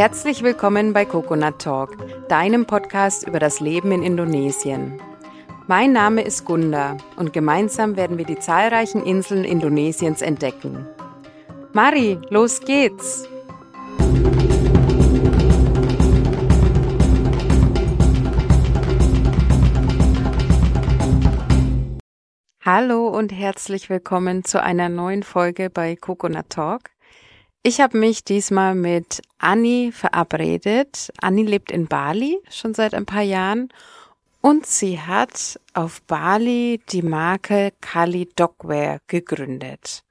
Herzlich willkommen bei Coconut Talk, deinem Podcast über das Leben in Indonesien. Mein Name ist Gunda und gemeinsam werden wir die zahlreichen Inseln Indonesiens entdecken. Mari, los geht's! Hallo und herzlich willkommen zu einer neuen Folge bei Coconut Talk. Ich habe mich diesmal mit Anni verabredet. Anni lebt in Bali schon seit ein paar Jahren und sie hat auf Bali die Marke Kali Dogwear gegründet.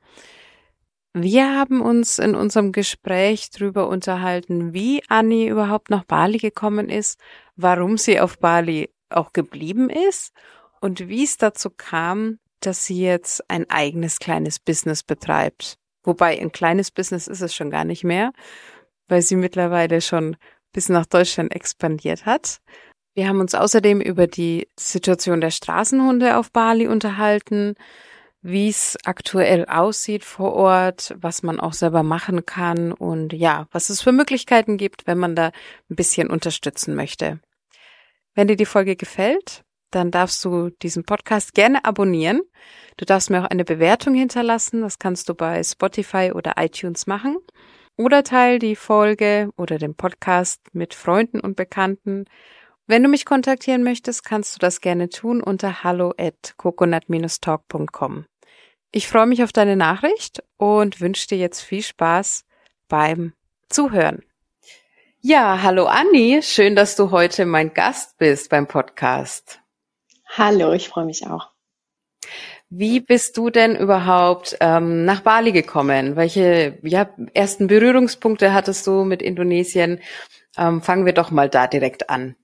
Wir haben uns in unserem Gespräch darüber unterhalten, wie Anni überhaupt nach Bali gekommen ist, warum sie auf Bali auch geblieben ist und wie es dazu kam, dass sie jetzt ein eigenes kleines Business betreibt. Wobei ein kleines Business ist es schon gar nicht mehr, weil sie mittlerweile schon bis nach Deutschland expandiert hat. Wir haben uns außerdem über die Situation der Straßenhunde auf Bali unterhalten, wie es aktuell aussieht vor Ort, was man auch selber machen kann und ja, was es für Möglichkeiten gibt, wenn man da ein bisschen unterstützen möchte. Wenn dir die Folge gefällt, dann darfst du diesen Podcast gerne abonnieren. Du darfst mir auch eine Bewertung hinterlassen. Das kannst du bei Spotify oder iTunes machen. Oder teil die Folge oder den Podcast mit Freunden und Bekannten. Wenn du mich kontaktieren möchtest, kannst du das gerne tun unter hallo at coconut-talk.com. Ich freue mich auf deine Nachricht und wünsche dir jetzt viel Spaß beim Zuhören. Ja, hallo Anni, schön, dass du heute mein Gast bist beim Podcast. Hallo, ich freue mich auch. Wie bist du denn überhaupt ähm, nach Bali gekommen? Welche ja, ersten Berührungspunkte hattest du mit Indonesien? Ähm, fangen wir doch mal da direkt an.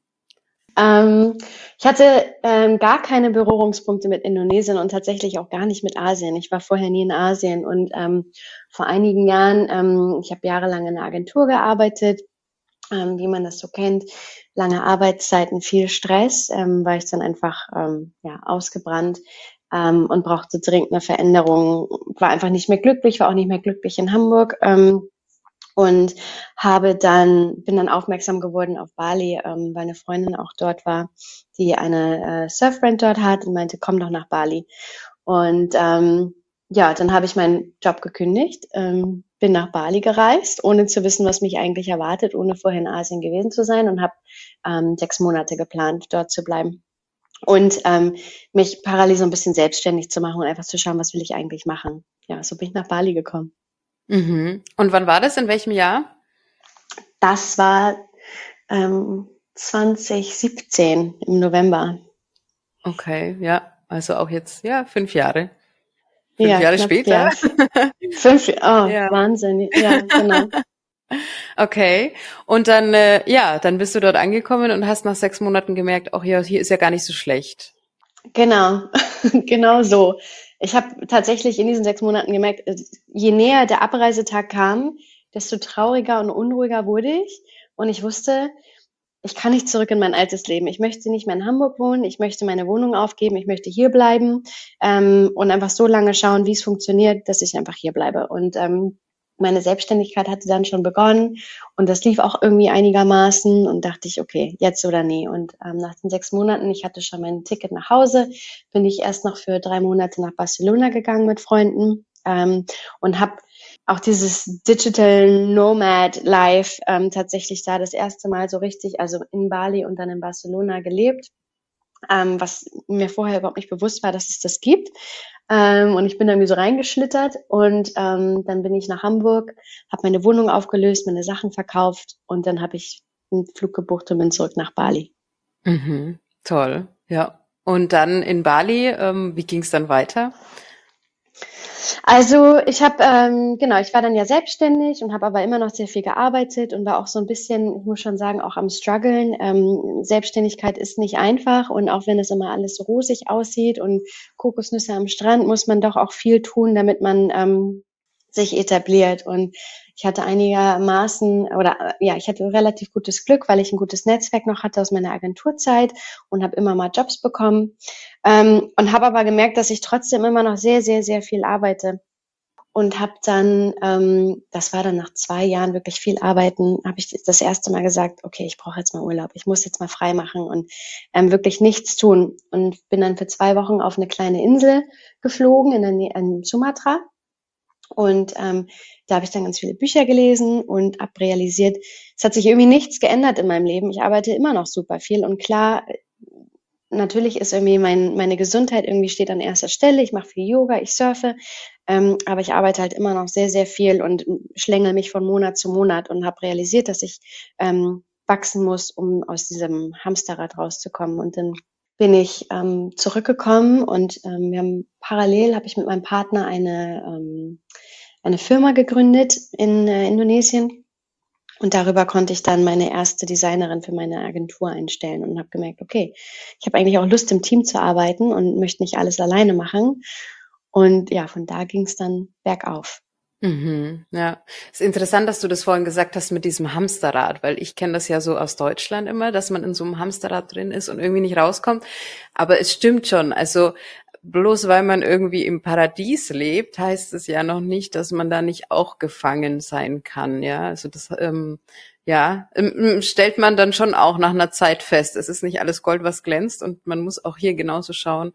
Ähm, ich hatte ähm, gar keine Berührungspunkte mit Indonesien und tatsächlich auch gar nicht mit Asien. Ich war vorher nie in Asien und ähm, vor einigen Jahren, ähm, ich habe jahrelang in einer Agentur gearbeitet, ähm, wie man das so kennt, lange Arbeitszeiten, viel Stress, ähm, war ich dann einfach ähm, ja, ausgebrannt ähm, und brauchte dringend eine Veränderung. War einfach nicht mehr glücklich, war auch nicht mehr glücklich in Hamburg ähm, und habe dann bin dann aufmerksam geworden auf Bali, ähm, weil eine Freundin auch dort war, die eine äh, Surfbrand dort hat und meinte, komm doch nach Bali. Und ähm, ja, dann habe ich meinen Job gekündigt, ähm, bin nach Bali gereist, ohne zu wissen, was mich eigentlich erwartet, ohne vorher in Asien gewesen zu sein und habe ähm, sechs Monate geplant, dort zu bleiben und ähm, mich parallel so ein bisschen selbstständig zu machen und einfach zu schauen, was will ich eigentlich machen. Ja, so bin ich nach Bali gekommen. Mhm. Und wann war das? In welchem Jahr? Das war ähm, 2017 im November. Okay, ja, also auch jetzt ja fünf Jahre. Fünf ja, Jahre später. Fünf, oh, Ja. Wahnsinn. Ja, genau. Okay. Und dann, äh, ja, dann bist du dort angekommen und hast nach sechs Monaten gemerkt, ach ja, hier ist ja gar nicht so schlecht. Genau, genau so. Ich habe tatsächlich in diesen sechs Monaten gemerkt, äh, je näher der Abreisetag kam, desto trauriger und unruhiger wurde ich. Und ich wusste, ich kann nicht zurück in mein altes Leben. Ich möchte nicht mehr in Hamburg wohnen. Ich möchte meine Wohnung aufgeben. Ich möchte hier bleiben ähm, und einfach so lange schauen, wie es funktioniert, dass ich einfach hier bleibe. Und ähm, meine Selbstständigkeit hatte dann schon begonnen und das lief auch irgendwie einigermaßen und dachte ich, okay, jetzt oder nie. Und ähm, nach den sechs Monaten, ich hatte schon mein Ticket nach Hause, bin ich erst noch für drei Monate nach Barcelona gegangen mit Freunden ähm, und habe auch dieses Digital Nomad Life ähm, tatsächlich da das erste Mal so richtig, also in Bali und dann in Barcelona gelebt, ähm, was mir vorher überhaupt nicht bewusst war, dass es das gibt. Ähm, und ich bin irgendwie so reingeschlittert und ähm, dann bin ich nach Hamburg, habe meine Wohnung aufgelöst, meine Sachen verkauft und dann habe ich einen Flug gebucht und bin zurück nach Bali. Mhm. Toll, ja. Und dann in Bali, ähm, wie ging es dann weiter? Also ich habe, ähm, genau, ich war dann ja selbstständig und habe aber immer noch sehr viel gearbeitet und war auch so ein bisschen, ich muss schon sagen, auch am struggeln. Ähm, Selbstständigkeit ist nicht einfach und auch wenn es immer alles so rosig aussieht und Kokosnüsse am Strand, muss man doch auch viel tun, damit man ähm, sich etabliert. Und ich hatte einigermaßen oder ja, ich hatte relativ gutes Glück, weil ich ein gutes Netzwerk noch hatte aus meiner Agenturzeit und habe immer mal Jobs bekommen ähm, und habe aber gemerkt, dass ich trotzdem immer noch sehr, sehr, sehr viel arbeite. und habe dann, ähm, das war dann nach zwei Jahren wirklich viel Arbeiten, habe ich das erste Mal gesagt, okay, ich brauche jetzt mal Urlaub, ich muss jetzt mal frei machen und ähm, wirklich nichts tun. Und bin dann für zwei Wochen auf eine kleine Insel geflogen in, der Nähe, in Sumatra. Und ähm, da habe ich dann ganz viele Bücher gelesen und habe realisiert, es hat sich irgendwie nichts geändert in meinem Leben. Ich arbeite immer noch super viel und klar, natürlich ist irgendwie mein, meine Gesundheit irgendwie steht an erster Stelle. Ich mache viel Yoga, ich surfe, ähm, aber ich arbeite halt immer noch sehr, sehr viel und schlängel mich von Monat zu Monat und habe realisiert, dass ich ähm, wachsen muss, um aus diesem Hamsterrad rauszukommen. Und dann bin ich ähm, zurückgekommen und ähm, wir haben parallel habe ich mit meinem Partner eine ähm, eine Firma gegründet in äh, Indonesien und darüber konnte ich dann meine erste Designerin für meine Agentur einstellen und habe gemerkt, okay, ich habe eigentlich auch Lust im Team zu arbeiten und möchte nicht alles alleine machen. Und ja, von da ging es dann bergauf. Mhm, ja, es ist interessant, dass du das vorhin gesagt hast mit diesem Hamsterrad, weil ich kenne das ja so aus Deutschland immer, dass man in so einem Hamsterrad drin ist und irgendwie nicht rauskommt. Aber es stimmt schon. Also bloß weil man irgendwie im Paradies lebt, heißt es ja noch nicht, dass man da nicht auch gefangen sein kann. Ja, also das, ähm, ja, ähm, stellt man dann schon auch nach einer Zeit fest. Es ist nicht alles Gold, was glänzt und man muss auch hier genauso schauen,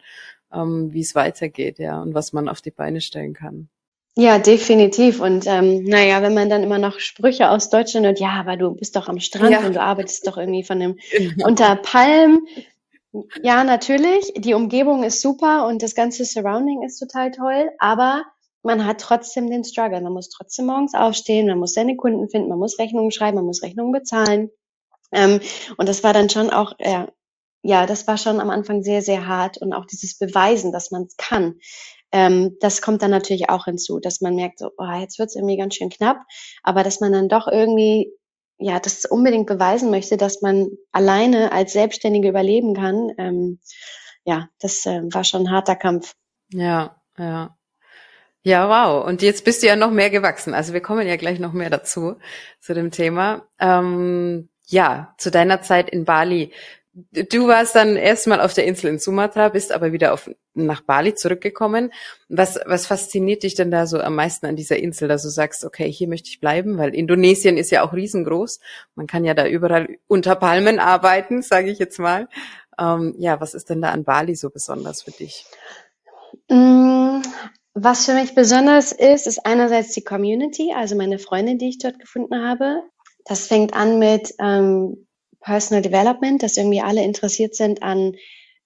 ähm, wie es weitergeht, ja, und was man auf die Beine stellen kann. Ja, definitiv. Und ähm, naja, wenn man dann immer noch Sprüche aus Deutschland hört, ja, aber du bist doch am Strand ja. und du arbeitest doch irgendwie von dem genau. unter Palmen. Ja, natürlich. Die Umgebung ist super und das ganze Surrounding ist total toll, aber man hat trotzdem den Struggle. Man muss trotzdem morgens aufstehen, man muss seine Kunden finden, man muss Rechnungen schreiben, man muss Rechnungen bezahlen. Ähm, und das war dann schon auch, äh, ja, das war schon am Anfang sehr, sehr hart und auch dieses Beweisen, dass man es kann. Ähm, das kommt dann natürlich auch hinzu, dass man merkt, so, oh, jetzt wird es irgendwie ganz schön knapp, aber dass man dann doch irgendwie ja, das unbedingt beweisen möchte, dass man alleine als Selbstständige überleben kann, ähm, ja, das äh, war schon ein harter Kampf. Ja, ja. Ja, wow. Und jetzt bist du ja noch mehr gewachsen. Also wir kommen ja gleich noch mehr dazu, zu dem Thema. Ähm, ja, zu deiner Zeit in Bali. Du warst dann erstmal auf der Insel in Sumatra, bist aber wieder auf, nach Bali zurückgekommen. Was, was fasziniert dich denn da so am meisten an dieser Insel, dass du sagst, okay, hier möchte ich bleiben, weil Indonesien ist ja auch riesengroß. Man kann ja da überall unter Palmen arbeiten, sage ich jetzt mal. Ähm, ja, was ist denn da an Bali so besonders für dich? Mm, was für mich besonders ist, ist einerseits die Community, also meine Freunde, die ich dort gefunden habe. Das fängt an mit ähm, Personal Development, dass irgendwie alle interessiert sind an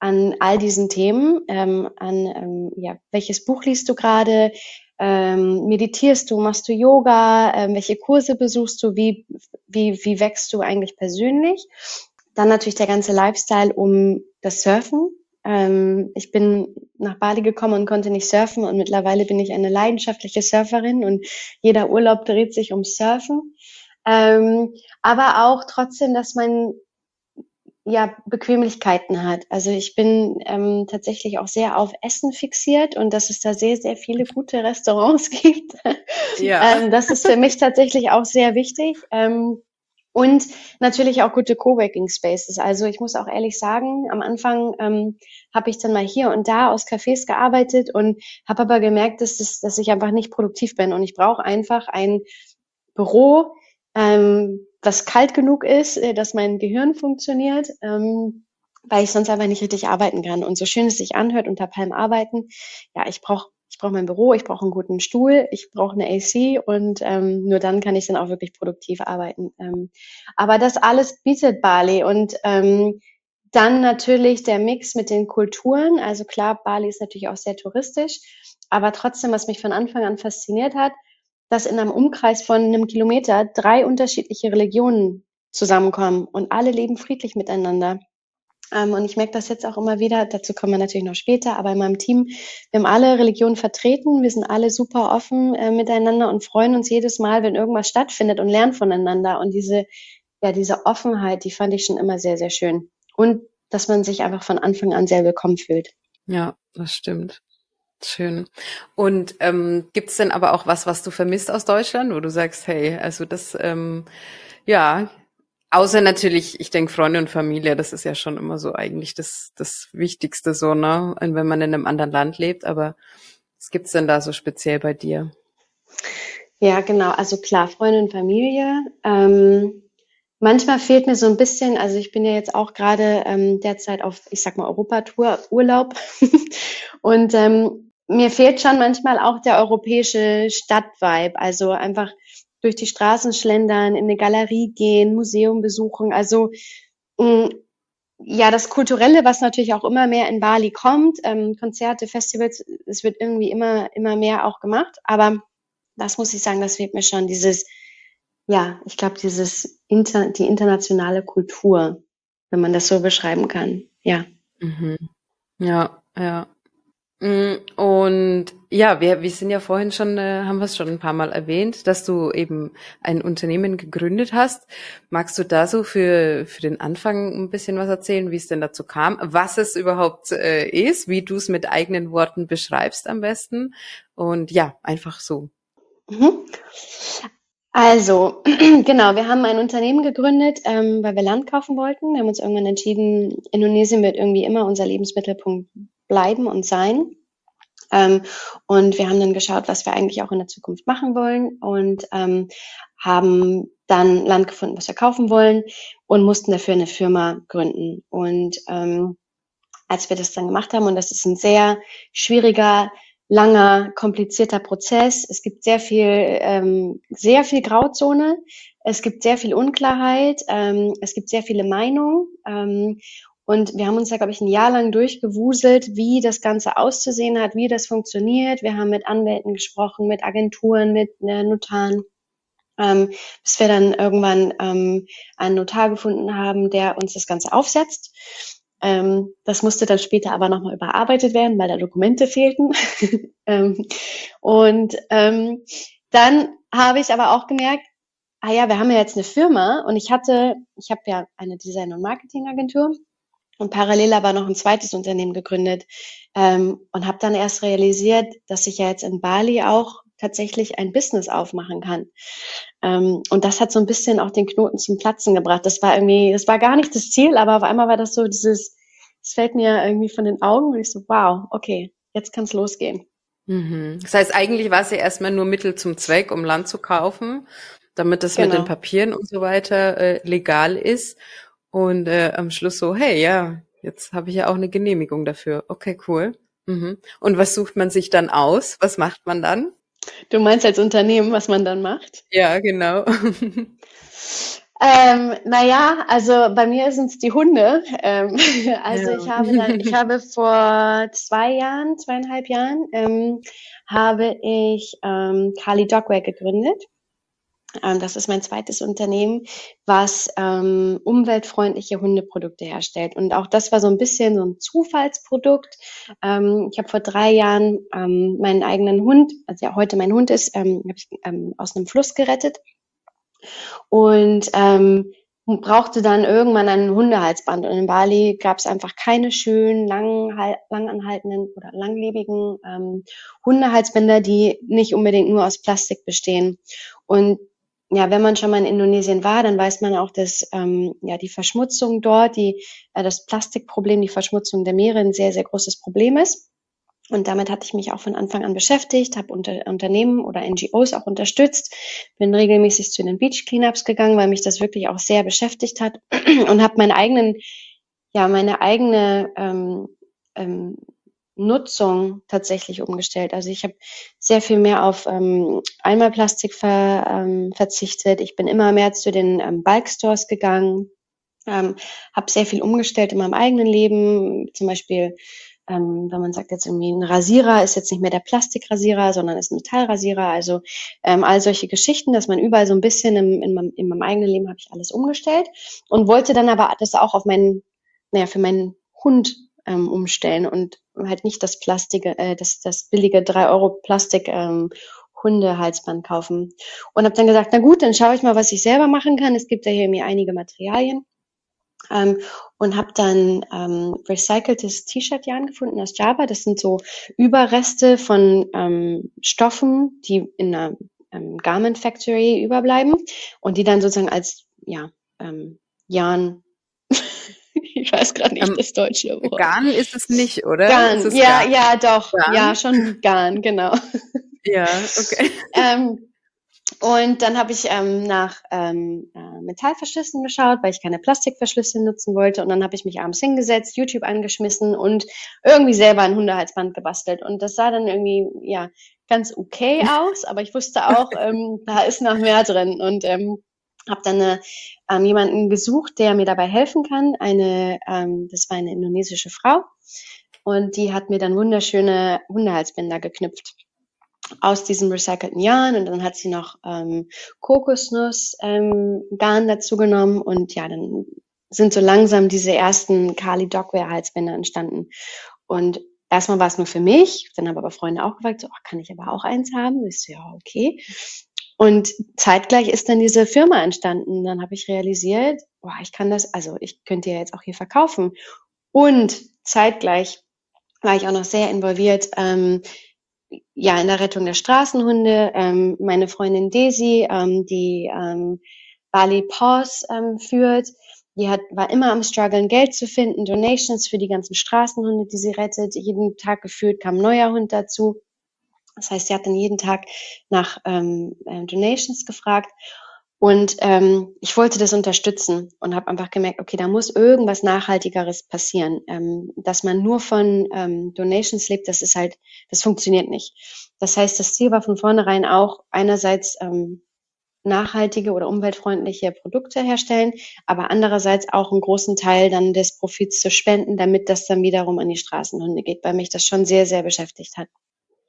an all diesen Themen, ähm, an ähm, ja, welches Buch liest du gerade, ähm, meditierst du, machst du Yoga, ähm, welche Kurse besuchst du, wie, wie, wie wächst du eigentlich persönlich. Dann natürlich der ganze Lifestyle um das Surfen. Ähm, ich bin nach Bali gekommen und konnte nicht surfen und mittlerweile bin ich eine leidenschaftliche Surferin und jeder Urlaub dreht sich um Surfen. Ähm, aber auch trotzdem, dass man ja Bequemlichkeiten hat. Also ich bin ähm, tatsächlich auch sehr auf Essen fixiert und dass es da sehr, sehr viele gute Restaurants gibt. Ja. ähm, das ist für mich tatsächlich auch sehr wichtig. Ähm, und natürlich auch gute Coworking Spaces. Also ich muss auch ehrlich sagen, am Anfang ähm, habe ich dann mal hier und da aus Cafés gearbeitet und habe aber gemerkt, dass, das, dass ich einfach nicht produktiv bin und ich brauche einfach ein Büro, ähm, was kalt genug ist, äh, dass mein Gehirn funktioniert, ähm, weil ich sonst einfach nicht richtig arbeiten kann. Und so schön es sich anhört, unter Palm arbeiten, ja, ich brauche ich brauche mein Büro, ich brauche einen guten Stuhl, ich brauche eine AC und ähm, nur dann kann ich dann auch wirklich produktiv arbeiten. Ähm, aber das alles bietet Bali und ähm, dann natürlich der Mix mit den Kulturen. Also klar, Bali ist natürlich auch sehr touristisch, aber trotzdem, was mich von Anfang an fasziniert hat, dass in einem Umkreis von einem Kilometer drei unterschiedliche Religionen zusammenkommen und alle leben friedlich miteinander. Ähm, und ich merke das jetzt auch immer wieder, dazu kommen wir natürlich noch später, aber in meinem Team, wir haben alle Religionen vertreten, wir sind alle super offen äh, miteinander und freuen uns jedes Mal, wenn irgendwas stattfindet und lernen voneinander. Und diese, ja, diese Offenheit, die fand ich schon immer sehr, sehr schön. Und dass man sich einfach von Anfang an sehr willkommen fühlt. Ja, das stimmt. Schön. Und ähm, gibt es denn aber auch was, was du vermisst aus Deutschland, wo du sagst, hey, also das, ähm, ja, außer natürlich, ich denke, Freunde und Familie, das ist ja schon immer so eigentlich das, das Wichtigste so, ne? wenn man in einem anderen Land lebt, aber was gibt's denn da so speziell bei dir? Ja, genau. Also klar, Freunde und Familie. Ähm, manchmal fehlt mir so ein bisschen, also ich bin ja jetzt auch gerade ähm, derzeit auf, ich sag mal, Europatour, Urlaub. und ähm, mir fehlt schon manchmal auch der europäische Stadtvibe. Also einfach durch die Straßen schlendern, in eine Galerie gehen, Museum besuchen. Also mh, ja, das Kulturelle, was natürlich auch immer mehr in Bali kommt, ähm, Konzerte, Festivals, es wird irgendwie immer, immer mehr auch gemacht. Aber das muss ich sagen, das fehlt mir schon. Dieses, ja, ich glaube, dieses inter, die internationale Kultur, wenn man das so beschreiben kann. Ja. Mhm. Ja, ja. Mm, und ja, wir, wir sind ja vorhin schon, äh, haben wir es schon ein paar Mal erwähnt, dass du eben ein Unternehmen gegründet hast. Magst du da so für, für den Anfang ein bisschen was erzählen, wie es denn dazu kam, was es überhaupt äh, ist, wie du es mit eigenen Worten beschreibst am besten? Und ja, einfach so. Mhm. Also, genau, wir haben ein Unternehmen gegründet, ähm, weil wir Land kaufen wollten. Wir haben uns irgendwann entschieden, Indonesien wird irgendwie immer unser Lebensmittelpunkt bleiben und sein. Ähm, und wir haben dann geschaut, was wir eigentlich auch in der Zukunft machen wollen und ähm, haben dann Land gefunden, was wir kaufen wollen und mussten dafür eine Firma gründen. Und ähm, als wir das dann gemacht haben, und das ist ein sehr schwieriger, langer, komplizierter Prozess. Es gibt sehr viel, ähm, sehr viel Grauzone. Es gibt sehr viel Unklarheit. Ähm, es gibt sehr viele Meinungen. Ähm, und wir haben uns da, glaube ich, ein Jahr lang durchgewuselt, wie das Ganze auszusehen hat, wie das funktioniert. Wir haben mit Anwälten gesprochen, mit Agenturen, mit äh, Notaren, ähm, bis wir dann irgendwann ähm, einen Notar gefunden haben, der uns das Ganze aufsetzt. Ähm, das musste dann später aber nochmal überarbeitet werden, weil da Dokumente fehlten. ähm, und ähm, dann habe ich aber auch gemerkt, ah ja, wir haben ja jetzt eine Firma und ich hatte, ich habe ja eine Design- und Marketingagentur und parallel aber noch ein zweites Unternehmen gegründet ähm, und habe dann erst realisiert, dass ich ja jetzt in Bali auch tatsächlich ein Business aufmachen kann. Ähm, und das hat so ein bisschen auch den Knoten zum Platzen gebracht. Das war irgendwie, das war gar nicht das Ziel, aber auf einmal war das so dieses, es fällt mir irgendwie von den Augen und ich so, wow, okay, jetzt kann es losgehen. Mhm. Das heißt, eigentlich war es ja erstmal nur Mittel zum Zweck, um Land zu kaufen, damit das genau. mit den Papieren und so weiter äh, legal ist. Und äh, am Schluss so, hey, ja, jetzt habe ich ja auch eine Genehmigung dafür. Okay, cool. Mhm. Und was sucht man sich dann aus? Was macht man dann? Du meinst als Unternehmen, was man dann macht? Ja, genau. Ähm, naja, also bei mir sind es die Hunde. Ähm, also ja. ich habe dann, ich habe vor zwei Jahren, zweieinhalb Jahren, ähm, habe ich ähm, Kali Dogware gegründet. Ähm, das ist mein zweites Unternehmen, was ähm, umweltfreundliche Hundeprodukte herstellt. Und auch das war so ein bisschen so ein Zufallsprodukt. Ähm, ich habe vor drei Jahren ähm, meinen eigenen Hund, also ja heute mein Hund ist, ähm, habe ich ähm, aus einem Fluss gerettet und ähm, brauchte dann irgendwann ein Hundehalsband. Und in Bali gab es einfach keine schönen, lang, langanhaltenden oder langlebigen ähm, Hundehalsbänder, die nicht unbedingt nur aus Plastik bestehen. Und ja, wenn man schon mal in Indonesien war, dann weiß man auch, dass ähm, ja die Verschmutzung dort, die äh, das Plastikproblem, die Verschmutzung der Meere ein sehr sehr großes Problem ist. Und damit hatte ich mich auch von Anfang an beschäftigt, habe unter, Unternehmen oder NGOs auch unterstützt, bin regelmäßig zu den Beach Cleanups gegangen, weil mich das wirklich auch sehr beschäftigt hat und habe meinen eigenen, ja, meine eigene ähm, ähm, Nutzung tatsächlich umgestellt. Also ich habe sehr viel mehr auf ähm, Einmalplastik ver, ähm, verzichtet. Ich bin immer mehr zu den ähm, Bulk Stores gegangen, ähm, habe sehr viel umgestellt in meinem eigenen Leben, zum Beispiel ähm, wenn man sagt jetzt irgendwie ein Rasierer ist jetzt nicht mehr der Plastikrasierer, sondern ist ein Metallrasierer. Also ähm, all solche Geschichten, dass man überall so ein bisschen im, in, meinem, in meinem eigenen Leben habe ich alles umgestellt und wollte dann aber das auch auf meinen, naja, für meinen Hund ähm, umstellen und halt nicht das Plastik, äh, das, das billige drei Euro Plastik ähm, Hundehalsband kaufen. Und habe dann gesagt, na gut, dann schaue ich mal, was ich selber machen kann. Es gibt ja hier mir einige Materialien ähm, und habe dann ähm, recyceltes T-Shirt-Yarn gefunden aus Java. Das sind so Überreste von ähm, Stoffen, die in einer ähm, Garment Factory überbleiben und die dann sozusagen als ja ähm, Yarn ich weiß gerade nicht ähm, das deutsche Wort. Garn ist es nicht, oder? Garn, ja, Garn? ja, doch, Garn? ja, schon Garn, genau. Ja, okay. ähm, Und dann habe ich ähm, nach ähm, äh, Metallverschlüssen geschaut, weil ich keine Plastikverschlüsse nutzen wollte. Und dann habe ich mich abends hingesetzt, YouTube angeschmissen und irgendwie selber ein Hundehalsband gebastelt. Und das sah dann irgendwie ja ganz okay aus, aber ich wusste auch, ähm, da ist noch mehr drin. Und ähm, habe dann eine, ähm, jemanden gesucht, der mir dabei helfen kann. Eine, ähm, das war eine indonesische Frau. Und die hat mir dann wunderschöne Hundehalsbänder geknüpft aus diesem recycelten Jahren und dann hat sie noch ähm, Kokosnuss ähm, Garn dazu genommen und ja, dann sind so langsam diese ersten Kali Dogwear Halsbänder entstanden. Und erstmal war es nur für mich, dann haben aber Freunde auch gefragt, so, oh, kann ich aber auch eins haben? Ich so, ja, okay. Und zeitgleich ist dann diese Firma entstanden. Dann habe ich realisiert, boah, ich kann das, also ich könnte ja jetzt auch hier verkaufen. Und zeitgleich war ich auch noch sehr involviert ähm, ja, in der Rettung der Straßenhunde. Ähm, meine Freundin Daisy, ähm, die ähm, Bali Paws ähm, führt, die hat, war immer am struggeln, Geld zu finden, Donations für die ganzen Straßenhunde, die sie rettet. Jeden Tag gefühlt kam ein neuer Hund dazu. Das heißt, sie hat dann jeden Tag nach ähm, äh, Donations gefragt. Und ähm, ich wollte das unterstützen und habe einfach gemerkt, okay, da muss irgendwas Nachhaltigeres passieren. Ähm, dass man nur von ähm, Donations lebt, das ist halt, das funktioniert nicht. Das heißt, das Ziel war von vornherein auch einerseits ähm, nachhaltige oder umweltfreundliche Produkte herstellen, aber andererseits auch einen großen Teil dann des Profits zu spenden, damit das dann wiederum an die Straßenhunde geht, weil mich das schon sehr, sehr beschäftigt hat.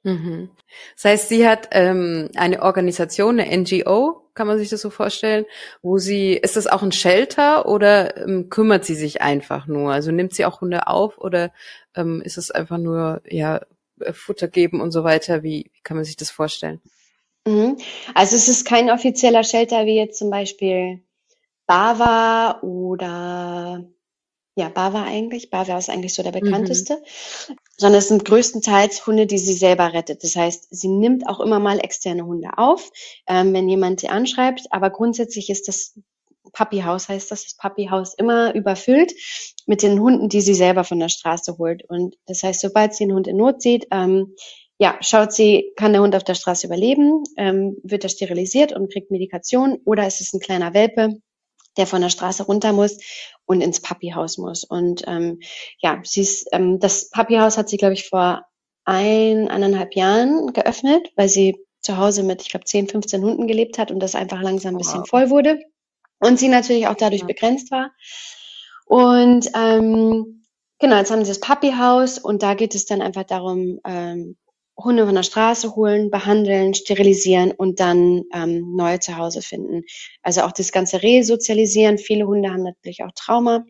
Mhm. Das heißt, sie hat ähm, eine Organisation, eine NGO, kann man sich das so vorstellen, wo sie, ist das auch ein Shelter oder ähm, kümmert sie sich einfach nur? Also nimmt sie auch Hunde auf oder ähm, ist es einfach nur ja Futter geben und so weiter? Wie, wie kann man sich das vorstellen? Mhm. Also es ist kein offizieller Shelter wie jetzt zum Beispiel Bava oder ja, Bava eigentlich. Bava ist eigentlich so der mhm. bekannteste. Mhm. Sondern es sind größtenteils Hunde, die sie selber rettet. Das heißt, sie nimmt auch immer mal externe Hunde auf, ähm, wenn jemand sie anschreibt. Aber grundsätzlich ist das Puppyhaus, heißt das, das Puppyhaus immer überfüllt mit den Hunden, die sie selber von der Straße holt. Und das heißt, sobald sie einen Hund in Not sieht, ähm, ja, schaut sie, kann der Hund auf der Straße überleben, ähm, wird er sterilisiert und kriegt Medikation oder ist es ein kleiner Welpe, der von der Straße runter muss und ins Papihaus muss. Und ähm, ja, sie ist, ähm, das Papihaus hat sie, glaube ich, vor ein, eineinhalb Jahren geöffnet, weil sie zu Hause mit, ich glaube, 10, 15 Hunden gelebt hat und das einfach langsam ein bisschen wow. voll wurde. Und sie natürlich auch dadurch ja. begrenzt war. Und ähm, genau, jetzt haben sie das Papihaus und da geht es dann einfach darum, ähm, Hunde von der Straße holen, behandeln, sterilisieren und dann ähm, neue Zuhause finden. Also auch das ganze Resozialisieren. Viele Hunde haben natürlich auch Trauma.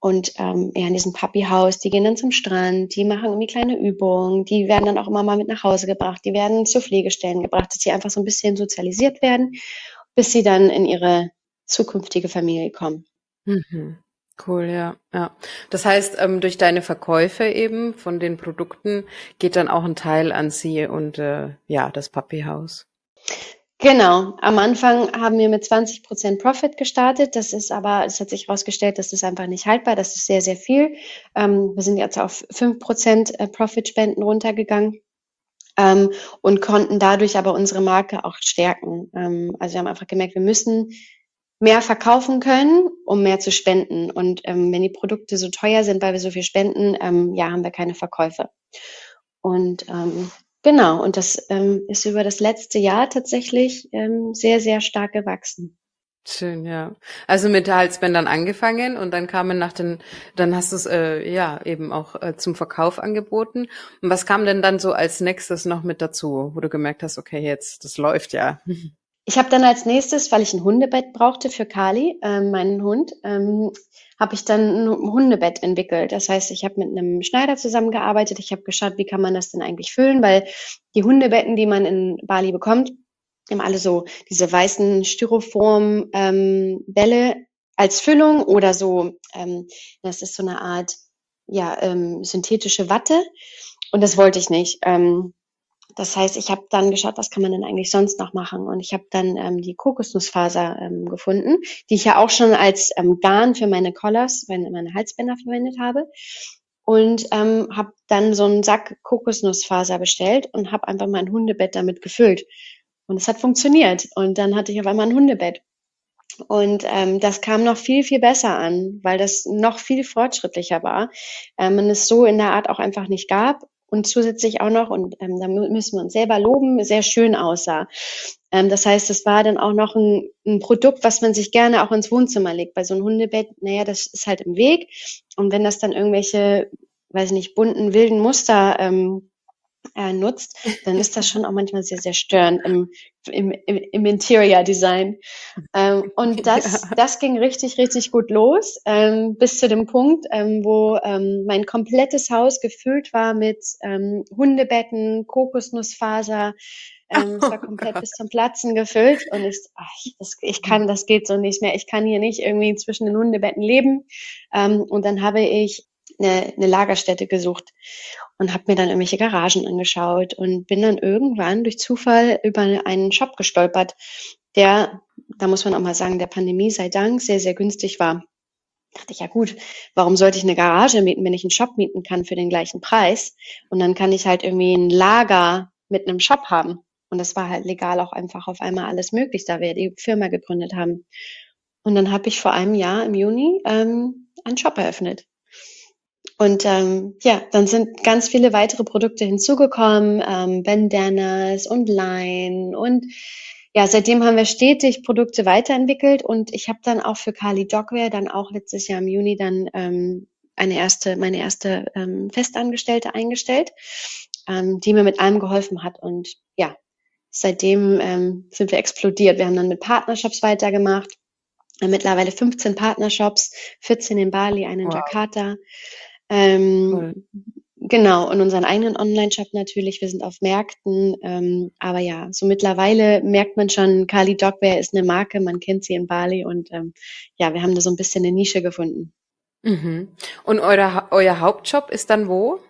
Und ähm, ja, in diesem Puppyhaus, die gehen dann zum Strand, die machen irgendwie kleine Übungen, die werden dann auch immer mal mit nach Hause gebracht, die werden zu Pflegestellen gebracht, dass sie einfach so ein bisschen sozialisiert werden, bis sie dann in ihre zukünftige Familie kommen. Mhm. Cool, ja, ja. Das heißt, ähm, durch deine Verkäufe eben von den Produkten geht dann auch ein Teil an sie und äh, ja, das Papihaus. Genau. Am Anfang haben wir mit 20 Prozent Profit gestartet. Das ist aber, es hat sich herausgestellt, das ist einfach nicht haltbar. Das ist sehr, sehr viel. Ähm, wir sind jetzt auf 5 Prozent äh, Profitspenden runtergegangen. Ähm, und konnten dadurch aber unsere Marke auch stärken. Ähm, also wir haben einfach gemerkt, wir müssen mehr verkaufen können, um mehr zu spenden. Und ähm, wenn die Produkte so teuer sind, weil wir so viel spenden, ähm, ja, haben wir keine Verkäufe. Und ähm, genau, und das ähm, ist über das letzte Jahr tatsächlich ähm, sehr, sehr stark gewachsen. Schön, ja. Also mit Halsbändern angefangen und dann kamen nach den, dann hast du es äh, ja eben auch äh, zum Verkauf angeboten. Und was kam denn dann so als nächstes noch mit dazu, wo du gemerkt hast, okay, jetzt, das läuft ja. Ich habe dann als nächstes, weil ich ein Hundebett brauchte für Kali, ähm, meinen Hund, ähm, habe ich dann ein Hundebett entwickelt. Das heißt, ich habe mit einem Schneider zusammengearbeitet. Ich habe geschaut, wie kann man das denn eigentlich füllen, weil die Hundebetten, die man in Bali bekommt, haben alle so diese weißen Styroform-Bälle ähm, als Füllung oder so. Ähm, das ist so eine Art ja ähm, synthetische Watte und das wollte ich nicht. Ähm, das heißt, ich habe dann geschaut, was kann man denn eigentlich sonst noch machen? Und ich habe dann ähm, die Kokosnussfaser ähm, gefunden, die ich ja auch schon als ähm, Garn für meine Collars, meine, meine Halsbänder verwendet habe. Und ähm, habe dann so einen Sack Kokosnussfaser bestellt und habe einfach mein Hundebett damit gefüllt. Und es hat funktioniert. Und dann hatte ich auf einmal ein Hundebett. Und ähm, das kam noch viel, viel besser an, weil das noch viel fortschrittlicher war. Ähm, und es so in der Art auch einfach nicht gab. Und zusätzlich auch noch, und ähm, da müssen wir uns selber loben, sehr schön aussah. Ähm, das heißt, es war dann auch noch ein, ein Produkt, was man sich gerne auch ins Wohnzimmer legt. Bei so einem Hundebett, naja, das ist halt im Weg. Und wenn das dann irgendwelche, weiß ich nicht, bunten, wilden Muster ähm, äh, nutzt, dann ist das schon auch manchmal sehr, sehr störend im, im, im, Interior Design. Ähm, und das, ja. das ging richtig, richtig gut los, ähm, bis zu dem Punkt, ähm, wo ähm, mein komplettes Haus gefüllt war mit ähm, Hundebetten, Kokosnussfaser, ähm, es war oh komplett oh bis zum Platzen gefüllt und ich, ach, das, ich kann, das geht so nicht mehr. Ich kann hier nicht irgendwie zwischen den Hundebetten leben. Ähm, und dann habe ich eine, eine Lagerstätte gesucht und habe mir dann irgendwelche Garagen angeschaut und bin dann irgendwann durch Zufall über einen Shop gestolpert, der, da muss man auch mal sagen, der Pandemie sei Dank sehr, sehr günstig war. Da dachte ich, ja gut, warum sollte ich eine Garage mieten, wenn ich einen Shop mieten kann für den gleichen Preis? Und dann kann ich halt irgendwie ein Lager mit einem Shop haben. Und das war halt legal auch einfach auf einmal alles möglich, da wir die Firma gegründet haben. Und dann habe ich vor einem Jahr im Juni ähm, einen Shop eröffnet. Und ähm, ja, dann sind ganz viele weitere Produkte hinzugekommen, ähm, Bandanas und Line und ja, seitdem haben wir stetig Produkte weiterentwickelt und ich habe dann auch für Kali Dogwear dann auch letztes Jahr im Juni dann ähm, eine erste, meine erste ähm, Festangestellte eingestellt, ähm, die mir mit allem geholfen hat und ja, seitdem ähm, sind wir explodiert. Wir haben dann mit Partnershops weitergemacht, mittlerweile 15 Partnershops, 14 in Bali, einen in wow. Jakarta. Ähm. Genau, und unseren eigenen Online-Shop natürlich. Wir sind auf Märkten. Ähm, aber ja, so mittlerweile merkt man schon, Kali Dogwear ist eine Marke, man kennt sie in Bali und ähm, ja, wir haben da so ein bisschen eine Nische gefunden. Mhm. Und eure, euer Hauptjob ist dann wo?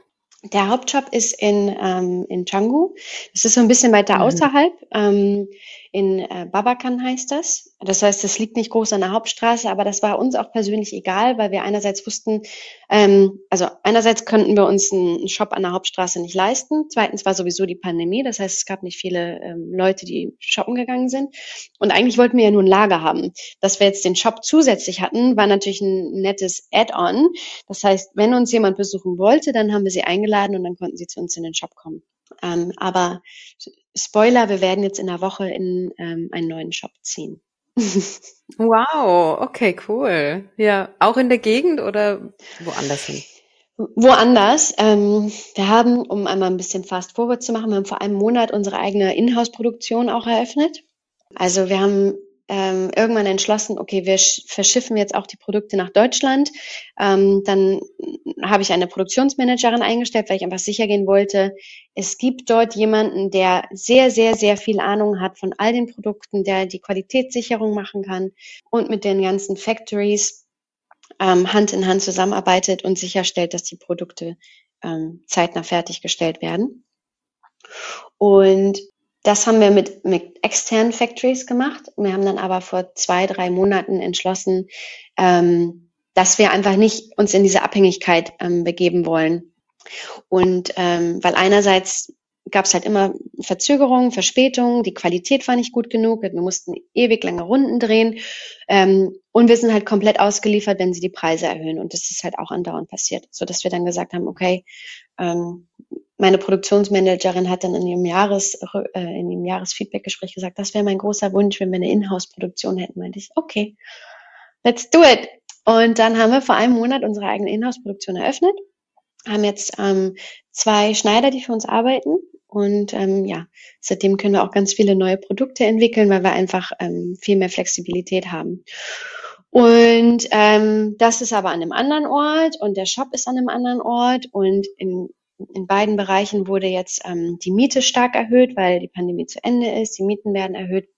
Der Hauptjob ist in, ähm, in Canggu. Das ist so ein bisschen weiter mhm. außerhalb. Ähm, in äh, Babakan heißt das. Das heißt, es liegt nicht groß an der Hauptstraße, aber das war uns auch persönlich egal, weil wir einerseits wussten, ähm, also einerseits könnten wir uns einen Shop an der Hauptstraße nicht leisten. Zweitens war sowieso die Pandemie. Das heißt, es gab nicht viele ähm, Leute, die shoppen gegangen sind. Und eigentlich wollten wir ja nur ein Lager haben. Dass wir jetzt den Shop zusätzlich hatten, war natürlich ein nettes Add-on. Das heißt, wenn uns jemand besuchen wollte, dann haben wir sie eingeladen und dann konnten sie zu uns in den Shop kommen. Ähm, aber Spoiler, wir werden jetzt in der Woche in ähm, einen neuen Shop ziehen. wow, okay, cool. Ja, auch in der Gegend oder woanders hin? Woanders. Ähm, wir haben, um einmal ein bisschen fast forward zu machen, wir haben vor einem Monat unsere eigene Inhouse-Produktion auch eröffnet. Also wir haben ähm, irgendwann entschlossen, okay, wir verschiffen jetzt auch die Produkte nach Deutschland. Ähm, dann habe ich eine Produktionsmanagerin eingestellt, weil ich einfach sicher gehen wollte, es gibt dort jemanden, der sehr, sehr, sehr viel Ahnung hat von all den Produkten, der die Qualitätssicherung machen kann und mit den ganzen Factories ähm, Hand in Hand zusammenarbeitet und sicherstellt, dass die Produkte ähm, zeitnah fertiggestellt werden. Und das haben wir mit, mit externen Factories gemacht. Wir haben dann aber vor zwei, drei Monaten entschlossen, ähm, dass wir einfach nicht uns in diese Abhängigkeit ähm, begeben wollen. Und ähm, weil einerseits gab es halt immer Verzögerungen, Verspätungen, die Qualität war nicht gut genug, wir mussten ewig lange Runden drehen ähm, und wir sind halt komplett ausgeliefert, wenn sie die Preise erhöhen und das ist halt auch andauernd passiert, so dass wir dann gesagt haben, okay, ähm, meine Produktionsmanagerin hat dann in ihrem Jahres äh, in dem Jahresfeedbackgespräch gesagt, das wäre mein großer Wunsch, wenn wir eine Inhouse-Produktion hätten. Meinte ich, okay, let's do it. Und dann haben wir vor einem Monat unsere eigene Inhouse-Produktion eröffnet, haben jetzt ähm, zwei Schneider, die für uns arbeiten. Und ähm, ja, seitdem können wir auch ganz viele neue Produkte entwickeln, weil wir einfach ähm, viel mehr Flexibilität haben. Und ähm, das ist aber an einem anderen Ort und der Shop ist an einem anderen Ort und in in beiden Bereichen wurde jetzt ähm, die Miete stark erhöht, weil die Pandemie zu Ende ist. Die Mieten werden erhöht,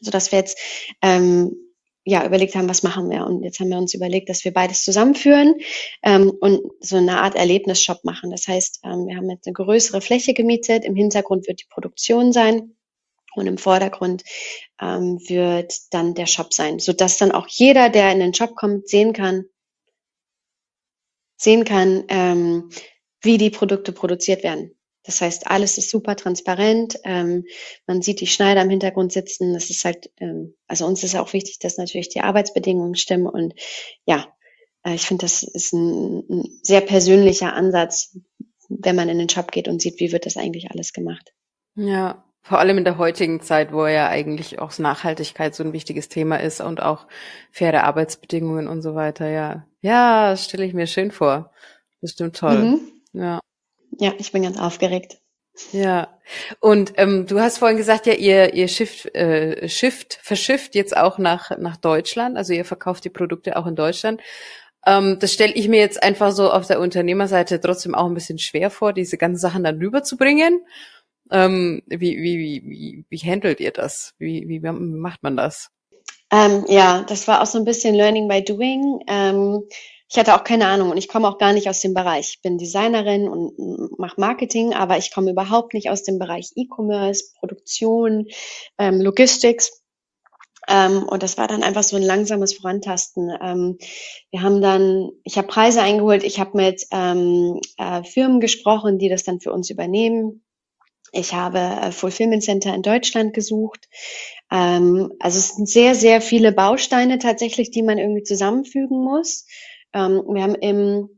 sodass wir jetzt ähm, ja überlegt haben, was machen wir. Und jetzt haben wir uns überlegt, dass wir beides zusammenführen ähm, und so eine Art Erlebnisshop machen. Das heißt, ähm, wir haben jetzt eine größere Fläche gemietet. Im Hintergrund wird die Produktion sein. Und im Vordergrund ähm, wird dann der Shop sein, sodass dann auch jeder, der in den Shop kommt, sehen kann, sehen kann, ähm, wie die Produkte produziert werden. Das heißt, alles ist super transparent. Ähm, man sieht die Schneider im Hintergrund sitzen. Das ist halt, ähm, also uns ist auch wichtig, dass natürlich die Arbeitsbedingungen stimmen. Und ja, äh, ich finde, das ist ein, ein sehr persönlicher Ansatz, wenn man in den Shop geht und sieht, wie wird das eigentlich alles gemacht. Ja, vor allem in der heutigen Zeit, wo ja eigentlich auch Nachhaltigkeit so ein wichtiges Thema ist und auch faire Arbeitsbedingungen und so weiter. Ja, ja, das stelle ich mir schön vor. Bestimmt toll. Mhm. Ja. Ja, ich bin ganz aufgeregt. Ja, und ähm, du hast vorhin gesagt, ja, ihr ihr Shift, äh, Shift verschifft jetzt auch nach nach Deutschland, also ihr verkauft die Produkte auch in Deutschland. Ähm, das stelle ich mir jetzt einfach so auf der Unternehmerseite trotzdem auch ein bisschen schwer vor, diese ganzen Sachen dann rüberzubringen. Ähm, wie, wie, wie, wie, wie handelt ihr das? Wie, wie macht man das? Ähm, ja, das war auch so ein bisschen Learning by Doing. Ähm, ich hatte auch keine Ahnung und ich komme auch gar nicht aus dem Bereich. Ich bin Designerin und mache Marketing, aber ich komme überhaupt nicht aus dem Bereich E-Commerce, Produktion, ähm, Logistics. Ähm, und das war dann einfach so ein langsames Vorantasten. Ähm, wir haben dann, ich habe Preise eingeholt, ich habe mit ähm, äh, Firmen gesprochen, die das dann für uns übernehmen. Ich habe äh, Fulfillment Center in Deutschland gesucht. Ähm, also es sind sehr, sehr viele Bausteine tatsächlich, die man irgendwie zusammenfügen muss. Ähm, wir haben im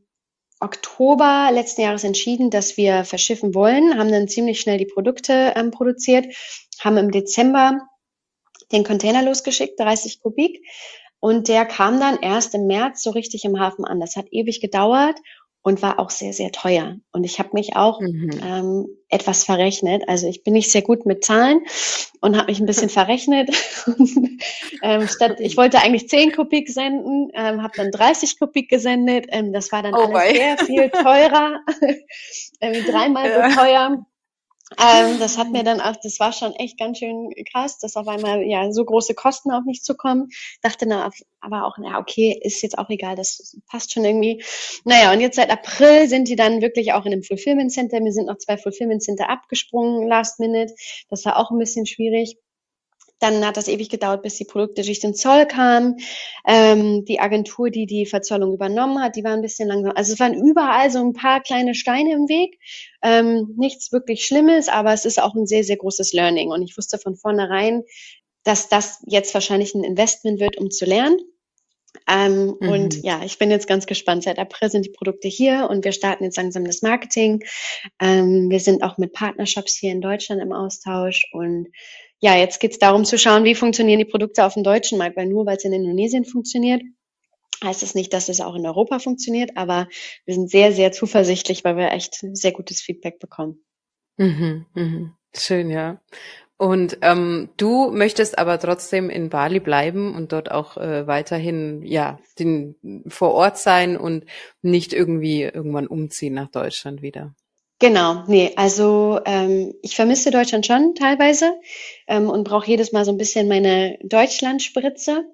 Oktober letzten Jahres entschieden, dass wir verschiffen wollen, haben dann ziemlich schnell die Produkte ähm, produziert, haben im Dezember den Container losgeschickt, 30 Kubik. Und der kam dann erst im März so richtig im Hafen an. Das hat ewig gedauert und war auch sehr, sehr teuer. Und ich habe mich auch mhm. ähm, etwas verrechnet. Also ich bin nicht sehr gut mit Zahlen und habe mich ein bisschen verrechnet. ähm, statt, ich wollte eigentlich 10 Kubik senden, ähm, habe dann 30 Kubik gesendet. Ähm, das war dann oh alles sehr viel teurer, ähm, dreimal ja. so teuer. Ähm, das hat mir dann auch, das war schon echt ganz schön krass, dass auf einmal ja so große Kosten auf mich zu kommen. Dachte dann aber auch, na okay, ist jetzt auch egal, das passt schon irgendwie. Naja, und jetzt seit April sind die dann wirklich auch in einem Fulfillment Center. Mir sind noch zwei Fulfillment Center abgesprungen, last minute. Das war auch ein bisschen schwierig. Dann hat das ewig gedauert, bis die Produkte durch den Zoll kamen. Ähm, die Agentur, die die Verzollung übernommen hat, die war ein bisschen langsam. Also es waren überall so ein paar kleine Steine im Weg. Ähm, nichts wirklich Schlimmes, aber es ist auch ein sehr, sehr großes Learning. Und ich wusste von vornherein, dass das jetzt wahrscheinlich ein Investment wird, um zu lernen. Ähm, mhm. Und ja, ich bin jetzt ganz gespannt. Seit April sind die Produkte hier und wir starten jetzt langsam das Marketing. Ähm, wir sind auch mit Partnershops hier in Deutschland im Austausch und ja, jetzt geht es darum zu schauen, wie funktionieren die Produkte auf dem deutschen Markt, weil nur weil es in Indonesien funktioniert, heißt es nicht, dass es auch in Europa funktioniert, aber wir sind sehr, sehr zuversichtlich, weil wir echt sehr gutes Feedback bekommen. Mhm, mhm. Schön, ja. Und ähm, du möchtest aber trotzdem in Bali bleiben und dort auch äh, weiterhin ja den, vor Ort sein und nicht irgendwie irgendwann umziehen nach Deutschland wieder. Genau, nee, also ähm, ich vermisse Deutschland schon teilweise ähm, und brauche jedes Mal so ein bisschen meine Deutschlandspritze.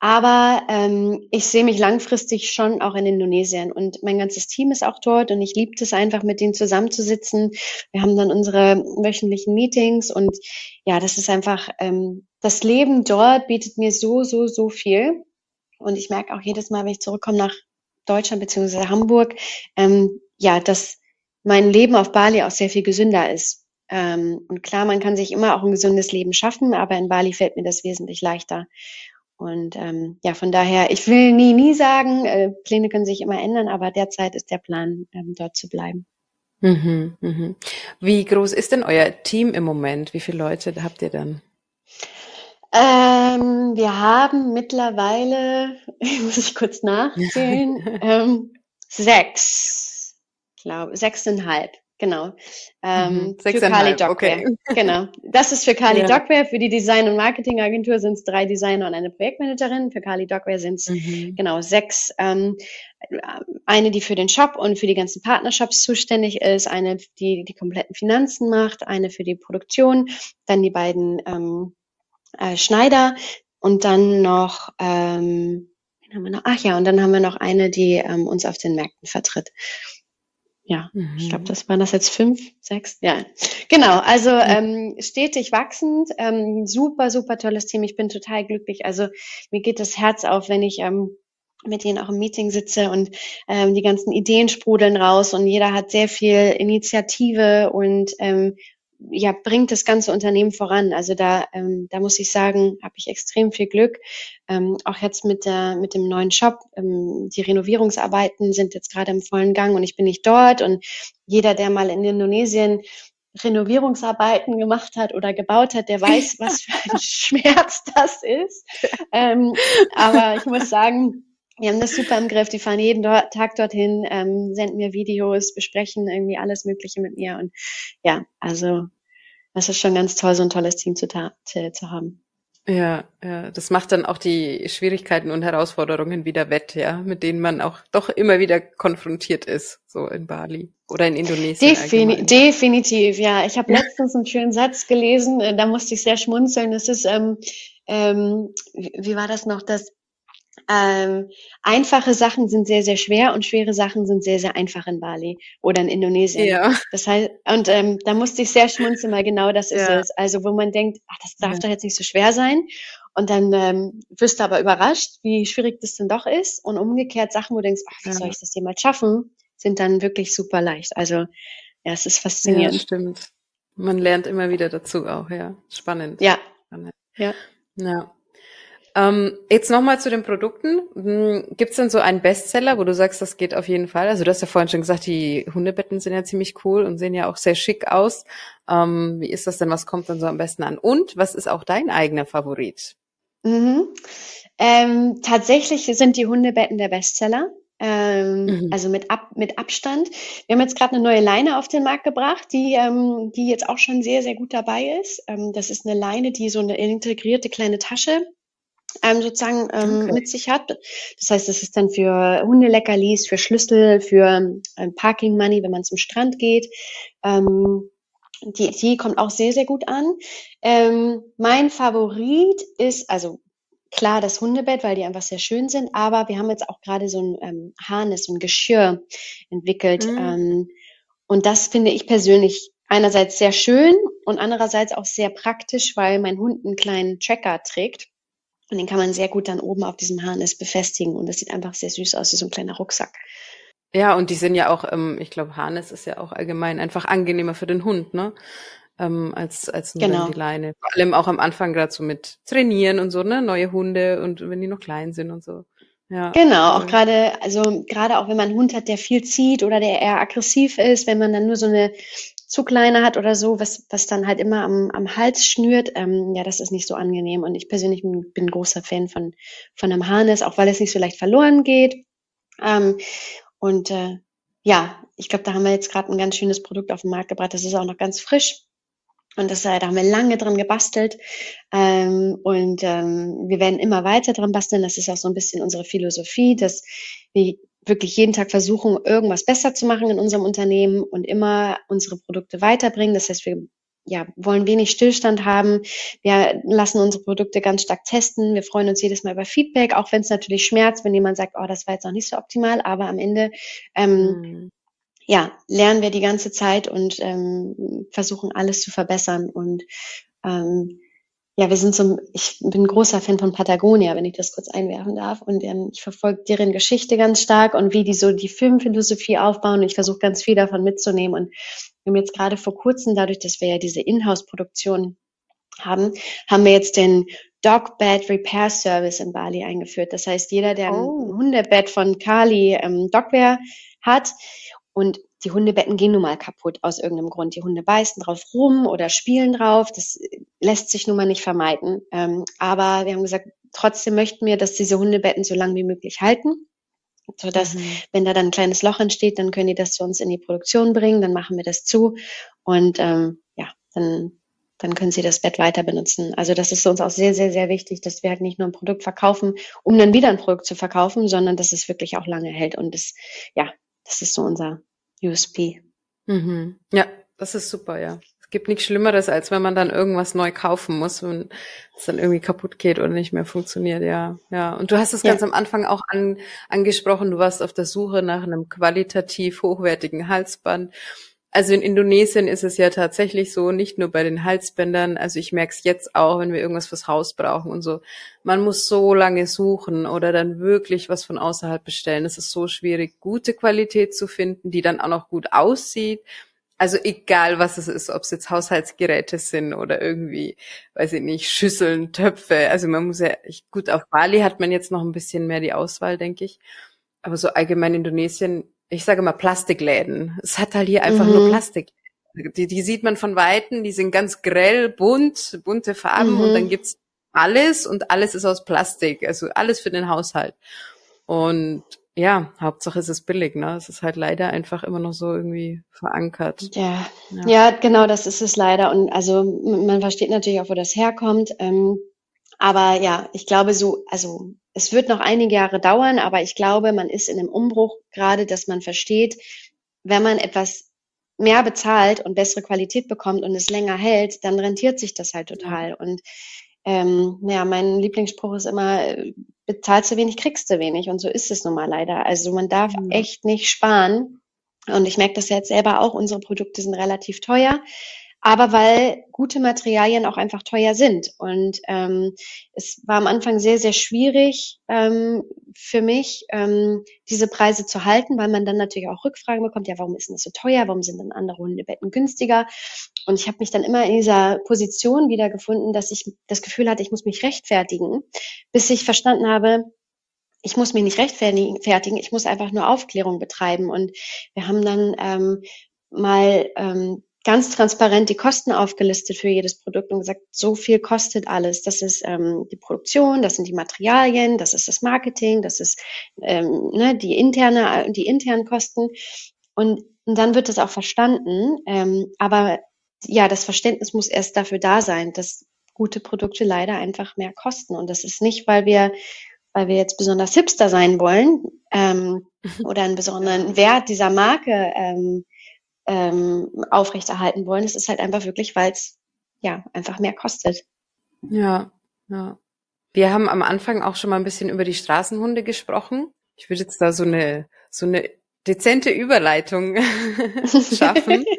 Aber ähm, ich sehe mich langfristig schon auch in Indonesien und mein ganzes Team ist auch dort und ich liebe es einfach, mit denen zusammenzusitzen. Wir haben dann unsere wöchentlichen Meetings und ja, das ist einfach, ähm, das Leben dort bietet mir so, so, so viel. Und ich merke auch jedes Mal, wenn ich zurückkomme nach Deutschland beziehungsweise Hamburg, ähm, ja, dass mein Leben auf Bali auch sehr viel gesünder ist. Ähm, und klar, man kann sich immer auch ein gesundes Leben schaffen, aber in Bali fällt mir das wesentlich leichter. Und ähm, ja, von daher, ich will nie, nie sagen, äh, Pläne können sich immer ändern, aber derzeit ist der Plan, ähm, dort zu bleiben. Mhm, mhm. Wie groß ist denn euer Team im Moment? Wie viele Leute habt ihr dann? Ähm, wir haben mittlerweile, muss ich kurz nachzählen, ähm, sechs glaube, sechseinhalb. Genau. Ähm, mhm, für Kali Dogware. Okay. Genau. Das ist für Kali ja. Dogware. Für die Design- und Marketingagentur sind es drei Designer und eine Projektmanagerin. Für Kali Dogware sind es mhm. genau sechs. Ähm, eine, die für den Shop und für die ganzen Partnershops zuständig ist, eine, die die kompletten Finanzen macht, eine für die Produktion, dann die beiden ähm, äh, Schneider und dann noch ähm, haben wir noch? Ach ja, und dann haben wir noch eine, die ähm, uns auf den Märkten vertritt ja, mhm. ich glaube, das waren das jetzt fünf, sechs, ja. Genau, also ähm, stetig wachsend, ähm, super, super tolles Team. Ich bin total glücklich. Also mir geht das Herz auf, wenn ich ähm, mit denen auch im Meeting sitze und ähm, die ganzen Ideen sprudeln raus und jeder hat sehr viel Initiative und ähm, ja, bringt das ganze Unternehmen voran. Also da, ähm, da muss ich sagen, habe ich extrem viel Glück. Ähm, auch jetzt mit der, mit dem neuen Shop. Ähm, die Renovierungsarbeiten sind jetzt gerade im vollen Gang und ich bin nicht dort und jeder, der mal in Indonesien Renovierungsarbeiten gemacht hat oder gebaut hat, der weiß, was für ein Schmerz das ist. Ähm, aber ich muss sagen, wir haben das super im Griff. Die fahren jeden Tag dorthin, ähm, senden mir Videos, besprechen irgendwie alles Mögliche mit mir. Und ja, also das ist schon ganz toll, so ein tolles Team zu, zu, zu haben. Ja, ja, das macht dann auch die Schwierigkeiten und Herausforderungen wieder wett, ja, mit denen man auch doch immer wieder konfrontiert ist, so in Bali oder in Indonesien. Defini definitiv, ja. Ich habe letztens einen schönen Satz gelesen, äh, da musste ich sehr schmunzeln. Das ist, ähm, ähm, wie war das noch, dass ähm, einfache Sachen sind sehr, sehr schwer und schwere Sachen sind sehr, sehr einfach in Bali oder in Indonesien. Ja. Das heißt, und ähm, da musste ich sehr schmunzeln, weil genau das ist ja. es. Also wo man denkt, ach, das darf ja. doch jetzt nicht so schwer sein. Und dann ähm, wirst du aber überrascht, wie schwierig das denn doch ist. Und umgekehrt Sachen, wo du denkst, ach, wie ja. soll ich das jemals schaffen, sind dann wirklich super leicht. Also ja, es ist faszinierend. Ja, stimmt. Man lernt immer wieder dazu auch, ja. Spannend. Ja. Spannend. Ja. Ja. Ähm, jetzt nochmal zu den Produkten. Hm, Gibt es denn so einen Bestseller, wo du sagst, das geht auf jeden Fall? Also du hast ja vorhin schon gesagt, die Hundebetten sind ja ziemlich cool und sehen ja auch sehr schick aus. Ähm, wie ist das denn? Was kommt dann so am besten an? Und was ist auch dein eigener Favorit? Mhm. Ähm, tatsächlich sind die Hundebetten der Bestseller. Ähm, mhm. Also mit, Ab mit Abstand. Wir haben jetzt gerade eine neue Leine auf den Markt gebracht, die, ähm, die jetzt auch schon sehr, sehr gut dabei ist. Ähm, das ist eine Leine, die so eine integrierte kleine Tasche ähm, sozusagen ähm, okay. mit sich hat. Das heißt, das ist dann für Hundeleckerlis, für Schlüssel, für ähm, Parking Money, wenn man zum Strand geht. Ähm, die, die kommt auch sehr, sehr gut an. Ähm, mein Favorit ist, also klar das Hundebett, weil die einfach sehr schön sind, aber wir haben jetzt auch gerade so ein ähm, Harness, so ein Geschirr entwickelt. Mhm. Ähm, und das finde ich persönlich einerseits sehr schön und andererseits auch sehr praktisch, weil mein Hund einen kleinen Tracker trägt. Und den kann man sehr gut dann oben auf diesem Harness befestigen. Und das sieht einfach sehr süß aus, wie so ein kleiner Rucksack. Ja, und die sind ja auch, ähm, ich glaube, Harness ist ja auch allgemein einfach angenehmer für den Hund, ne? Ähm, als, als nur genau. die Leine. Vor allem auch am Anfang gerade so mit Trainieren und so, ne? Neue Hunde und wenn die noch klein sind und so. Ja. Genau, auch gerade, also gerade auch wenn man einen Hund hat, der viel zieht oder der eher aggressiv ist, wenn man dann nur so eine Zugleine hat oder so, was, was dann halt immer am, am Hals schnürt, ähm, ja, das ist nicht so angenehm. Und ich persönlich bin, bin großer Fan von, von einem Harness, auch weil es nicht so leicht verloren geht. Ähm, und äh, ja, ich glaube, da haben wir jetzt gerade ein ganz schönes Produkt auf den Markt gebracht. Das ist auch noch ganz frisch. Und das, äh, da haben wir lange dran gebastelt. Ähm, und ähm, wir werden immer weiter dran basteln. Das ist auch so ein bisschen unsere Philosophie, dass wir wirklich jeden Tag versuchen, irgendwas besser zu machen in unserem Unternehmen und immer unsere Produkte weiterbringen. Das heißt, wir ja, wollen wenig Stillstand haben. Wir lassen unsere Produkte ganz stark testen. Wir freuen uns jedes Mal über Feedback, auch wenn es natürlich schmerzt, wenn jemand sagt, oh, das war jetzt noch nicht so optimal, aber am Ende ähm, mhm. ja, lernen wir die ganze Zeit und ähm, versuchen alles zu verbessern. Und ähm, ja, wir sind so, ich bin ein großer Fan von Patagonia, wenn ich das kurz einwerfen darf. Und ähm, ich verfolge deren Geschichte ganz stark und wie die so die Filmphilosophie aufbauen. Und ich versuche ganz viel davon mitzunehmen. Und wir haben jetzt gerade vor kurzem, dadurch, dass wir ja diese Inhouse-Produktion haben, haben wir jetzt den Dog Bed Repair Service in Bali eingeführt. Das heißt, jeder, der oh. ein Hundebett von Kali ähm, Dogware hat und die Hundebetten gehen nun mal kaputt aus irgendeinem Grund. Die Hunde beißen drauf rum oder spielen drauf. Das lässt sich nun mal nicht vermeiden. Ähm, aber wir haben gesagt, trotzdem möchten wir, dass diese Hundebetten so lange wie möglich halten. So dass, mhm. wenn da dann ein kleines Loch entsteht, dann können die das zu uns in die Produktion bringen, dann machen wir das zu und ähm, ja, dann, dann können sie das Bett weiter benutzen. Also das ist uns auch sehr, sehr, sehr wichtig, dass wir halt nicht nur ein Produkt verkaufen, um dann wieder ein Produkt zu verkaufen, sondern dass es wirklich auch lange hält. Und das, ja, das ist so unser USP. Mhm. Ja, das ist super, ja. Es gibt nichts Schlimmeres, als wenn man dann irgendwas neu kaufen muss und es dann irgendwie kaputt geht oder nicht mehr funktioniert, ja. Ja. Und du hast es ja. ganz am Anfang auch an, angesprochen, du warst auf der Suche nach einem qualitativ hochwertigen Halsband. Also in Indonesien ist es ja tatsächlich so, nicht nur bei den Halsbändern, also ich merke es jetzt auch, wenn wir irgendwas fürs Haus brauchen und so. Man muss so lange suchen oder dann wirklich was von außerhalb bestellen. Es ist so schwierig, gute Qualität zu finden, die dann auch noch gut aussieht. Also egal was es ist, ob es jetzt Haushaltsgeräte sind oder irgendwie, weiß ich nicht, Schüsseln, Töpfe. Also man muss ja, gut, auf Bali hat man jetzt noch ein bisschen mehr die Auswahl, denke ich. Aber so allgemein Indonesien, ich sage mal Plastikläden. Es hat halt hier einfach mhm. nur Plastik. Die, die sieht man von Weitem, die sind ganz grell, bunt, bunte Farben mhm. und dann gibt's alles und alles ist aus Plastik, also alles für den Haushalt. Und ja, Hauptsache es ist billig, ne? Es ist halt leider einfach immer noch so irgendwie verankert. Ja, ja, ja genau, das ist es leider. Und also man versteht natürlich auch, wo das herkommt. Ähm, aber ja, ich glaube so, also es wird noch einige Jahre dauern, aber ich glaube, man ist in einem Umbruch gerade, dass man versteht, wenn man etwas mehr bezahlt und bessere Qualität bekommt und es länger hält, dann rentiert sich das halt total. Und ähm, ja, mein Lieblingsspruch ist immer, bezahlst du wenig, kriegst du wenig. Und so ist es nun mal leider. Also man darf mhm. echt nicht sparen. Und ich merke das jetzt selber auch, unsere Produkte sind relativ teuer aber weil gute Materialien auch einfach teuer sind. Und ähm, es war am Anfang sehr, sehr schwierig ähm, für mich, ähm, diese Preise zu halten, weil man dann natürlich auch Rückfragen bekommt, ja, warum ist denn das so teuer, warum sind denn andere Hundebetten günstiger? Und ich habe mich dann immer in dieser Position wiedergefunden, dass ich das Gefühl hatte, ich muss mich rechtfertigen, bis ich verstanden habe, ich muss mich nicht rechtfertigen, ich muss einfach nur Aufklärung betreiben. Und wir haben dann ähm, mal ähm, ganz transparent die Kosten aufgelistet für jedes Produkt und gesagt, so viel kostet alles. Das ist ähm, die Produktion, das sind die Materialien, das ist das Marketing, das ist ähm, ne, die interne, die internen Kosten. Und, und dann wird das auch verstanden. Ähm, aber ja, das Verständnis muss erst dafür da sein, dass gute Produkte leider einfach mehr kosten. Und das ist nicht, weil wir, weil wir jetzt besonders hipster sein wollen ähm, oder einen besonderen Wert dieser Marke ähm, ähm, aufrechterhalten wollen. Es ist halt einfach wirklich, weil es ja einfach mehr kostet. Ja, ja. Wir haben am Anfang auch schon mal ein bisschen über die Straßenhunde gesprochen. Ich würde jetzt da so eine so eine dezente Überleitung schaffen.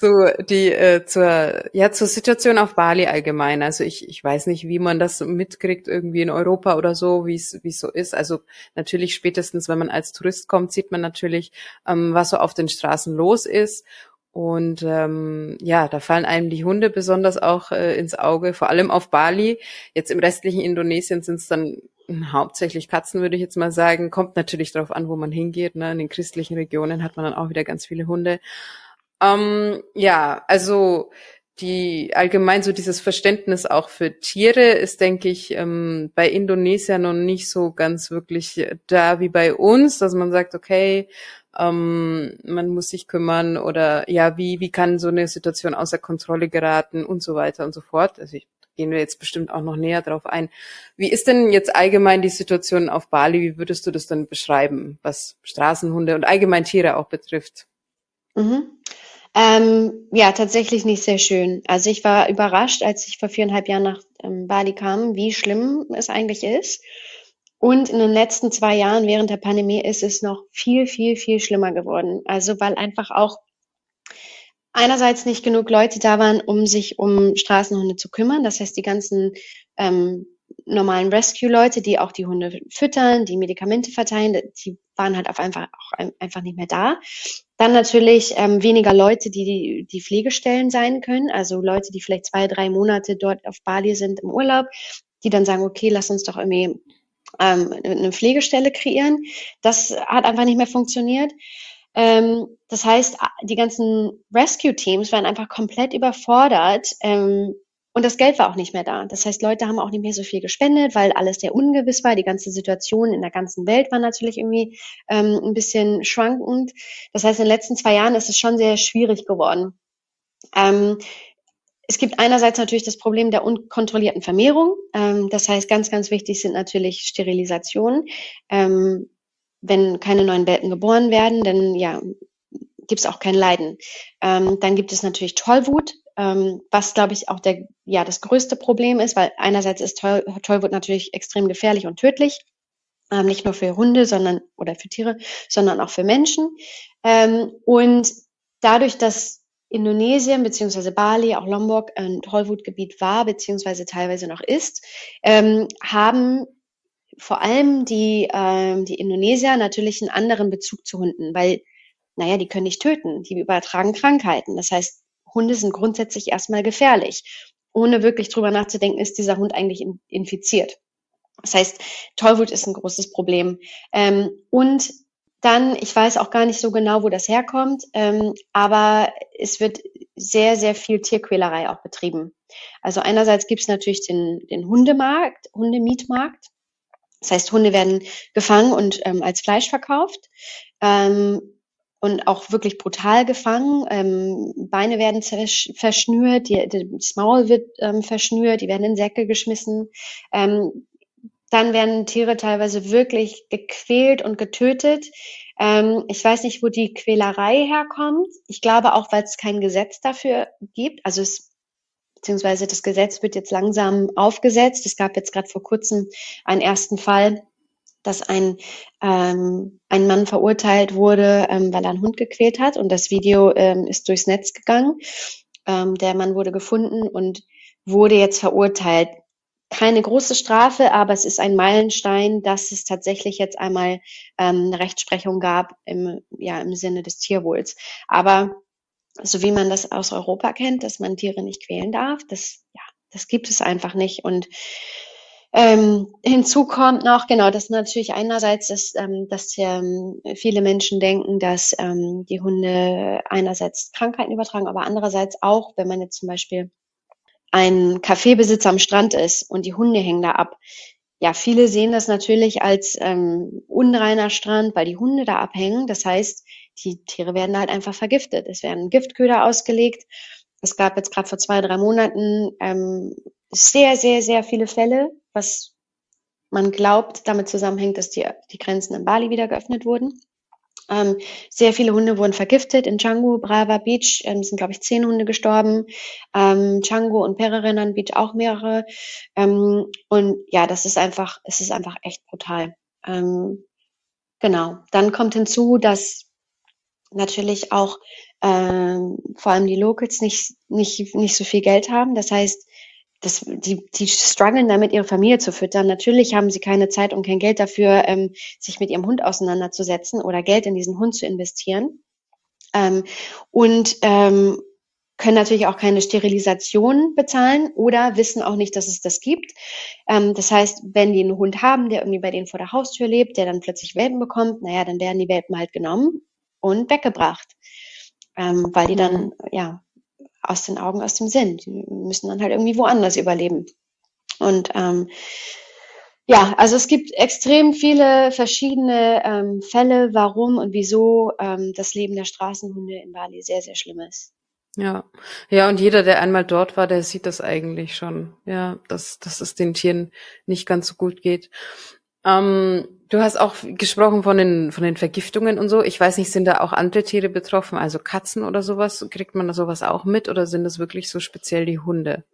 so die äh, zur ja zur Situation auf Bali allgemein. Also ich ich weiß nicht, wie man das mitkriegt irgendwie in Europa oder so, wie es wie so ist. Also natürlich spätestens, wenn man als Tourist kommt, sieht man natürlich, ähm, was so auf den Straßen los ist. Und ähm, ja, da fallen einem die Hunde besonders auch äh, ins Auge, vor allem auf Bali. Jetzt im restlichen Indonesien sind es dann hauptsächlich Katzen, würde ich jetzt mal sagen. Kommt natürlich darauf an, wo man hingeht. Ne? In den christlichen Regionen hat man dann auch wieder ganz viele Hunde. Ähm, ja, also die allgemein so dieses Verständnis auch für Tiere ist, denke ich, ähm, bei Indonesien noch nicht so ganz wirklich da wie bei uns, dass man sagt, okay, ähm, man muss sich kümmern oder ja, wie, wie kann so eine Situation außer Kontrolle geraten und so weiter und so fort. Also ich, gehen wir jetzt bestimmt auch noch näher drauf ein. Wie ist denn jetzt allgemein die Situation auf Bali? Wie würdest du das dann beschreiben, was Straßenhunde und allgemein Tiere auch betrifft? Mhm. Ähm, ja, tatsächlich nicht sehr schön. Also ich war überrascht, als ich vor viereinhalb Jahren nach ähm, Bali kam, wie schlimm es eigentlich ist. Und in den letzten zwei Jahren während der Pandemie ist es noch viel, viel, viel schlimmer geworden. Also weil einfach auch einerseits nicht genug Leute da waren, um sich um Straßenhunde zu kümmern. Das heißt, die ganzen ähm, normalen Rescue-Leute, die auch die Hunde füttern, die Medikamente verteilen, die waren halt auf einfach auch einfach nicht mehr da. Dann natürlich ähm, weniger Leute, die die Pflegestellen sein können, also Leute, die vielleicht zwei, drei Monate dort auf Bali sind im Urlaub, die dann sagen, okay, lass uns doch irgendwie ähm, eine Pflegestelle kreieren. Das hat einfach nicht mehr funktioniert. Ähm, das heißt, die ganzen Rescue-Teams waren einfach komplett überfordert, ähm, und das Geld war auch nicht mehr da. Das heißt, Leute haben auch nicht mehr so viel gespendet, weil alles sehr ungewiss war. Die ganze Situation in der ganzen Welt war natürlich irgendwie ähm, ein bisschen schwankend. Das heißt, in den letzten zwei Jahren ist es schon sehr schwierig geworden. Ähm, es gibt einerseits natürlich das Problem der unkontrollierten Vermehrung. Ähm, das heißt, ganz, ganz wichtig sind natürlich Sterilisationen. Ähm, wenn keine neuen Welpen geboren werden, dann ja, gibt es auch kein Leiden. Ähm, dann gibt es natürlich Tollwut ähm, was glaube ich auch der, ja, das größte Problem ist, weil einerseits ist Toll, Tollwut natürlich extrem gefährlich und tödlich, ähm, nicht nur für Hunde, sondern oder für Tiere, sondern auch für Menschen. Ähm, und dadurch, dass Indonesien beziehungsweise Bali, auch Lombok ein Tollwutgebiet war beziehungsweise teilweise noch ist, ähm, haben vor allem die, ähm, die Indonesier natürlich einen anderen Bezug zu Hunden, weil, naja, die können nicht töten, die übertragen Krankheiten. Das heißt, Hunde sind grundsätzlich erstmal gefährlich. Ohne wirklich drüber nachzudenken, ist dieser Hund eigentlich infiziert. Das heißt, Tollwut ist ein großes Problem. Ähm, und dann, ich weiß auch gar nicht so genau, wo das herkommt, ähm, aber es wird sehr, sehr viel Tierquälerei auch betrieben. Also einerseits gibt es natürlich den, den Hundemarkt, Hundemietmarkt. Das heißt, Hunde werden gefangen und ähm, als Fleisch verkauft. Ähm, und auch wirklich brutal gefangen. Ähm, Beine werden verschnürt, die, das Maul wird ähm, verschnürt, die werden in Säcke geschmissen. Ähm, dann werden Tiere teilweise wirklich gequält und getötet. Ähm, ich weiß nicht, wo die Quälerei herkommt. Ich glaube auch, weil es kein Gesetz dafür gibt. Also es beziehungsweise das Gesetz wird jetzt langsam aufgesetzt. Es gab jetzt gerade vor kurzem einen ersten Fall, dass ein, ähm, ein Mann verurteilt wurde, ähm, weil er einen Hund gequält hat. Und das Video ähm, ist durchs Netz gegangen. Ähm, der Mann wurde gefunden und wurde jetzt verurteilt keine große Strafe, aber es ist ein Meilenstein, dass es tatsächlich jetzt einmal ähm, eine Rechtsprechung gab im, ja, im Sinne des Tierwohls. Aber so wie man das aus Europa kennt, dass man Tiere nicht quälen darf, das, ja, das gibt es einfach nicht. Und ähm, hinzu kommt noch, genau, dass natürlich einerseits, ist, ähm, dass ähm, viele Menschen denken, dass ähm, die Hunde einerseits Krankheiten übertragen, aber andererseits auch, wenn man jetzt zum Beispiel ein Kaffeebesitzer am Strand ist und die Hunde hängen da ab. Ja, viele sehen das natürlich als ähm, unreiner Strand, weil die Hunde da abhängen. Das heißt, die Tiere werden halt einfach vergiftet. Es werden Giftköder ausgelegt. Es gab jetzt gerade vor zwei, drei Monaten ähm, sehr, sehr, sehr viele Fälle, was man glaubt, damit zusammenhängt, dass die, die Grenzen in Bali wieder geöffnet wurden. Ähm, sehr viele Hunde wurden vergiftet. In Canggu, Brava Beach ähm, sind, glaube ich, zehn Hunde gestorben. Ähm, Canggu und Pererenan Beach auch mehrere. Ähm, und ja, das ist einfach, es ist einfach echt brutal. Ähm, genau. Dann kommt hinzu, dass natürlich auch ähm, vor allem die Locals nicht, nicht, nicht so viel Geld haben. Das heißt, das, die, die strugglen damit, ihre Familie zu füttern. Natürlich haben sie keine Zeit und kein Geld dafür, ähm, sich mit ihrem Hund auseinanderzusetzen oder Geld in diesen Hund zu investieren. Ähm, und ähm, können natürlich auch keine Sterilisation bezahlen oder wissen auch nicht, dass es das gibt. Ähm, das heißt, wenn die einen Hund haben, der irgendwie bei denen vor der Haustür lebt, der dann plötzlich Welpen bekommt, naja, dann werden die Welpen halt genommen und weggebracht, ähm, weil die dann ja aus den Augen, aus dem Sinn. Die müssen dann halt irgendwie woanders überleben. Und ähm, ja, also es gibt extrem viele verschiedene ähm, Fälle, warum und wieso ähm, das Leben der Straßenhunde in Bali sehr, sehr schlimm ist. Ja, ja, und jeder, der einmal dort war, der sieht das eigentlich schon. Ja, dass, dass es den Tieren nicht ganz so gut geht. Ähm, du hast auch gesprochen von den, von den Vergiftungen und so. Ich weiß nicht, sind da auch andere Tiere betroffen, also Katzen oder sowas? Kriegt man da sowas auch mit oder sind das wirklich so speziell die Hunde?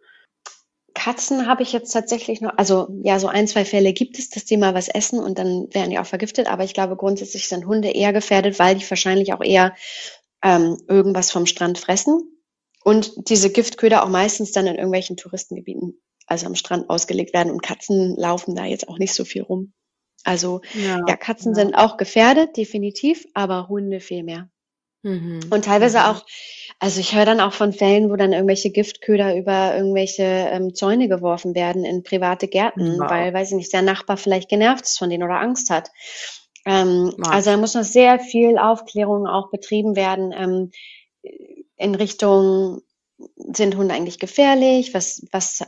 Katzen habe ich jetzt tatsächlich noch, also ja, so ein, zwei Fälle gibt es, dass die mal was essen und dann werden die auch vergiftet, aber ich glaube grundsätzlich sind Hunde eher gefährdet, weil die wahrscheinlich auch eher ähm, irgendwas vom Strand fressen und diese Giftköder auch meistens dann in irgendwelchen Touristengebieten, also am Strand ausgelegt werden und Katzen laufen da jetzt auch nicht so viel rum. Also ja, ja Katzen ja. sind auch gefährdet, definitiv, aber Hunde viel mehr. Mhm. Und teilweise mhm. auch, also ich höre dann auch von Fällen, wo dann irgendwelche Giftköder über irgendwelche ähm, Zäune geworfen werden in private Gärten, wow. weil, weiß ich nicht, der Nachbar vielleicht genervt ist von denen oder Angst hat. Ähm, also da muss noch sehr viel Aufklärung auch betrieben werden ähm, in Richtung sind Hunde eigentlich gefährlich? Was, was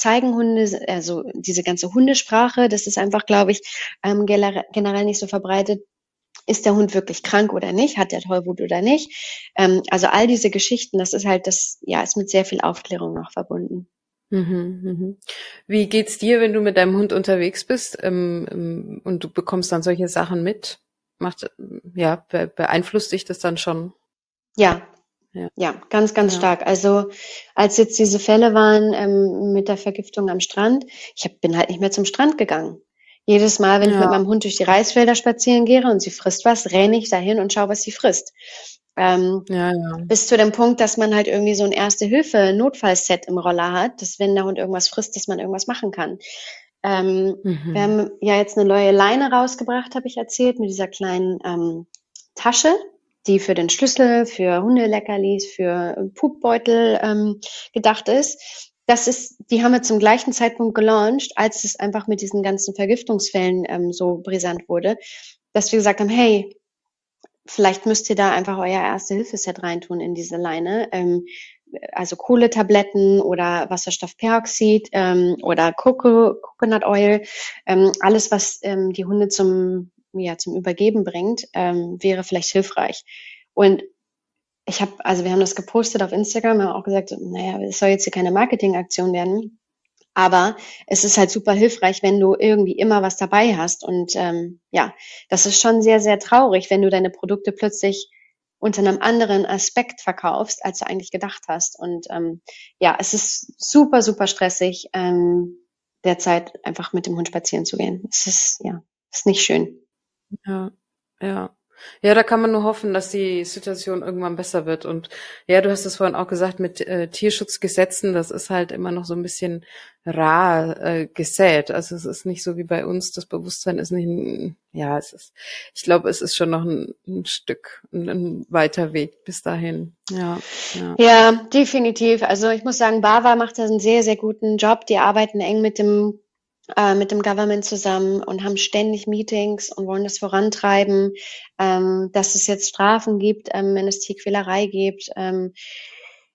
zeigen Hunde? Also diese ganze Hundesprache, das ist einfach, glaube ich, ähm, generell nicht so verbreitet. Ist der Hund wirklich krank oder nicht? Hat der Tollwut oder nicht? Ähm, also all diese Geschichten, das ist halt das, ja, ist mit sehr viel Aufklärung noch verbunden. Mhm, mhm. Wie geht's dir, wenn du mit deinem Hund unterwegs bist ähm, ähm und du bekommst dann solche Sachen mit? Macht, ja, beeinflusst dich das dann schon? Ja, ja, ja ganz, ganz ja. stark. Also als jetzt diese Fälle waren ähm, mit der Vergiftung am Strand, ich hab, bin halt nicht mehr zum Strand gegangen. Jedes Mal, wenn ja. ich mit meinem Hund durch die Reisfelder spazieren gehe und sie frisst was, renne ich dahin und schaue, was sie frisst. Ähm, ja, ja. Bis zu dem Punkt, dass man halt irgendwie so ein Erste-Hilfe-Notfallset im Roller hat, dass wenn der Hund irgendwas frisst, dass man irgendwas machen kann. Ähm, mhm. Wir haben ja jetzt eine neue Leine rausgebracht, habe ich erzählt, mit dieser kleinen ähm, Tasche, die für den Schlüssel, für Hundeleckerlis, für Pupbeutel ähm, gedacht ist. Das ist, die haben wir zum gleichen Zeitpunkt gelauncht, als es einfach mit diesen ganzen Vergiftungsfällen ähm, so brisant wurde, dass wir gesagt haben, hey, vielleicht müsst ihr da einfach euer Erste-Hilfe-Set reintun in diese Leine. Ähm, also Kohletabletten oder Wasserstoffperoxid ähm, oder Coco Coconut Oil, ähm, alles, was ähm, die Hunde zum, ja, zum Übergeben bringt, ähm, wäre vielleicht hilfreich. Und ich habe, also wir haben das gepostet auf Instagram, haben auch gesagt, naja, es soll jetzt hier keine Marketingaktion werden. Aber es ist halt super hilfreich, wenn du irgendwie immer was dabei hast. Und ähm, ja, das ist schon sehr, sehr traurig, wenn du deine Produkte plötzlich unter einem anderen Aspekt verkaufst, als du eigentlich gedacht hast. Und ähm, ja, es ist super, super stressig, ähm, derzeit einfach mit dem Hund spazieren zu gehen. Es ist, ja, ist nicht schön. Ja, ja. Ja, da kann man nur hoffen, dass die Situation irgendwann besser wird. Und ja, du hast es vorhin auch gesagt mit äh, Tierschutzgesetzen, das ist halt immer noch so ein bisschen rar äh, gesät. Also es ist nicht so wie bei uns, das Bewusstsein ist nicht, ja, es ist, ich glaube, es ist schon noch ein, ein Stück, ein, ein, weiter Weg bis dahin. Ja, ja. ja, definitiv. Also ich muss sagen, Bava macht da einen sehr, sehr guten Job. Die arbeiten eng mit dem äh, mit dem Government zusammen und haben ständig Meetings und wollen das vorantreiben, ähm, dass es jetzt Strafen gibt, ähm, wenn es Tierquälerei gibt. Ähm,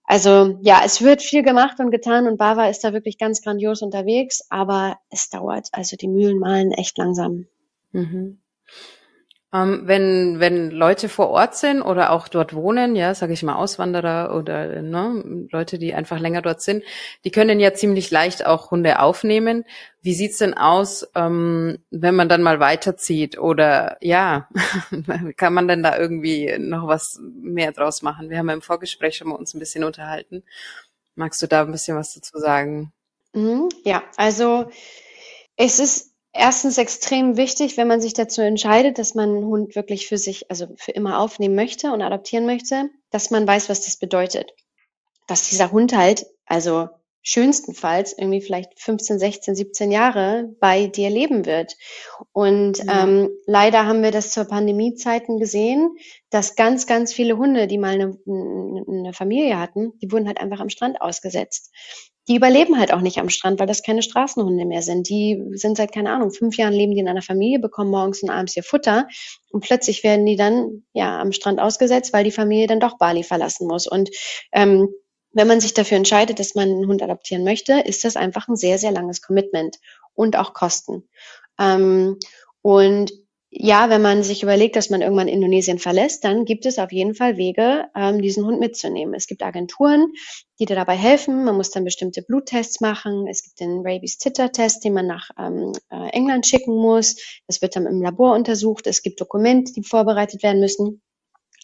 also ja, es wird viel gemacht und getan und Bava ist da wirklich ganz grandios unterwegs, aber es dauert. Also die Mühlen malen echt langsam. Mhm. Ähm, wenn, wenn Leute vor Ort sind oder auch dort wohnen, ja, sage ich mal Auswanderer oder ne, Leute, die einfach länger dort sind, die können ja ziemlich leicht auch Hunde aufnehmen. Wie sieht's denn aus, ähm, wenn man dann mal weiterzieht? Oder ja, kann man denn da irgendwie noch was mehr draus machen? Wir haben ja im Vorgespräch schon mal uns ein bisschen unterhalten. Magst du da ein bisschen was dazu sagen? Mhm, ja, also es ist erstens extrem wichtig, wenn man sich dazu entscheidet, dass man einen Hund wirklich für sich, also für immer aufnehmen möchte und adoptieren möchte, dass man weiß, was das bedeutet. Dass dieser Hund halt, also schönstenfalls irgendwie vielleicht 15, 16, 17 Jahre bei dir leben wird. Und ja. ähm, leider haben wir das zur Pandemiezeiten gesehen, dass ganz, ganz viele Hunde, die mal eine, eine Familie hatten, die wurden halt einfach am Strand ausgesetzt die überleben halt auch nicht am Strand, weil das keine Straßenhunde mehr sind. Die sind seit, keine Ahnung, fünf Jahren leben die in einer Familie, bekommen morgens und abends ihr Futter und plötzlich werden die dann ja am Strand ausgesetzt, weil die Familie dann doch Bali verlassen muss. Und ähm, wenn man sich dafür entscheidet, dass man einen Hund adoptieren möchte, ist das einfach ein sehr, sehr langes Commitment und auch Kosten. Ähm, und ja, wenn man sich überlegt, dass man irgendwann Indonesien verlässt, dann gibt es auf jeden Fall Wege, ähm, diesen Hund mitzunehmen. Es gibt Agenturen, die dir dabei helfen. Man muss dann bestimmte Bluttests machen. Es gibt den Rabies-Titter-Test, den man nach ähm, äh, England schicken muss. Das wird dann im Labor untersucht. Es gibt Dokumente, die vorbereitet werden müssen.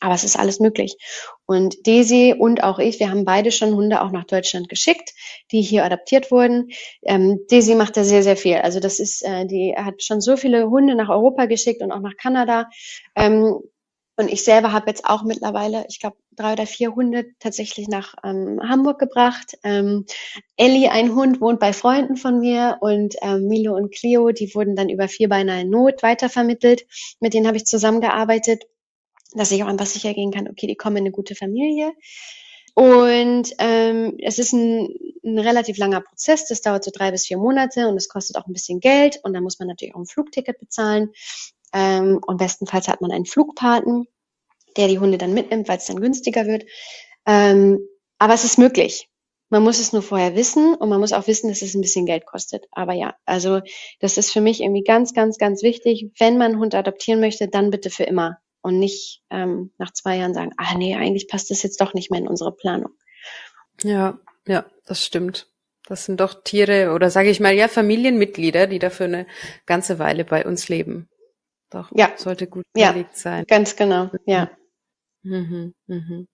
Aber es ist alles möglich. Und Daisy und auch ich, wir haben beide schon Hunde auch nach Deutschland geschickt, die hier adaptiert wurden. Ähm, Daisy macht da sehr, sehr viel. Also das ist, äh, die hat schon so viele Hunde nach Europa geschickt und auch nach Kanada. Ähm, und ich selber habe jetzt auch mittlerweile, ich glaube, drei oder vier Hunde tatsächlich nach ähm, Hamburg gebracht. Ähm, Ellie, ein Hund, wohnt bei Freunden von mir und ähm, Milo und Clio, die wurden dann über Vierbeiner in Not weitervermittelt. Mit denen habe ich zusammengearbeitet dass ich auch einfach sicher gehen kann, okay, die kommen in eine gute Familie. Und ähm, es ist ein, ein relativ langer Prozess, das dauert so drei bis vier Monate und es kostet auch ein bisschen Geld und dann muss man natürlich auch ein Flugticket bezahlen. Ähm, und bestenfalls hat man einen Flugpaten, der die Hunde dann mitnimmt, weil es dann günstiger wird. Ähm, aber es ist möglich. Man muss es nur vorher wissen und man muss auch wissen, dass es ein bisschen Geld kostet. Aber ja, also das ist für mich irgendwie ganz, ganz, ganz wichtig. Wenn man einen Hund adoptieren möchte, dann bitte für immer und nicht ähm, nach zwei Jahren sagen, ah nee, eigentlich passt das jetzt doch nicht mehr in unsere Planung. Ja, ja, das stimmt. Das sind doch Tiere oder sage ich mal ja Familienmitglieder, die dafür eine ganze Weile bei uns leben. Doch, ja. sollte gut ja, sein. Ganz genau, ja. Mhm, mhm.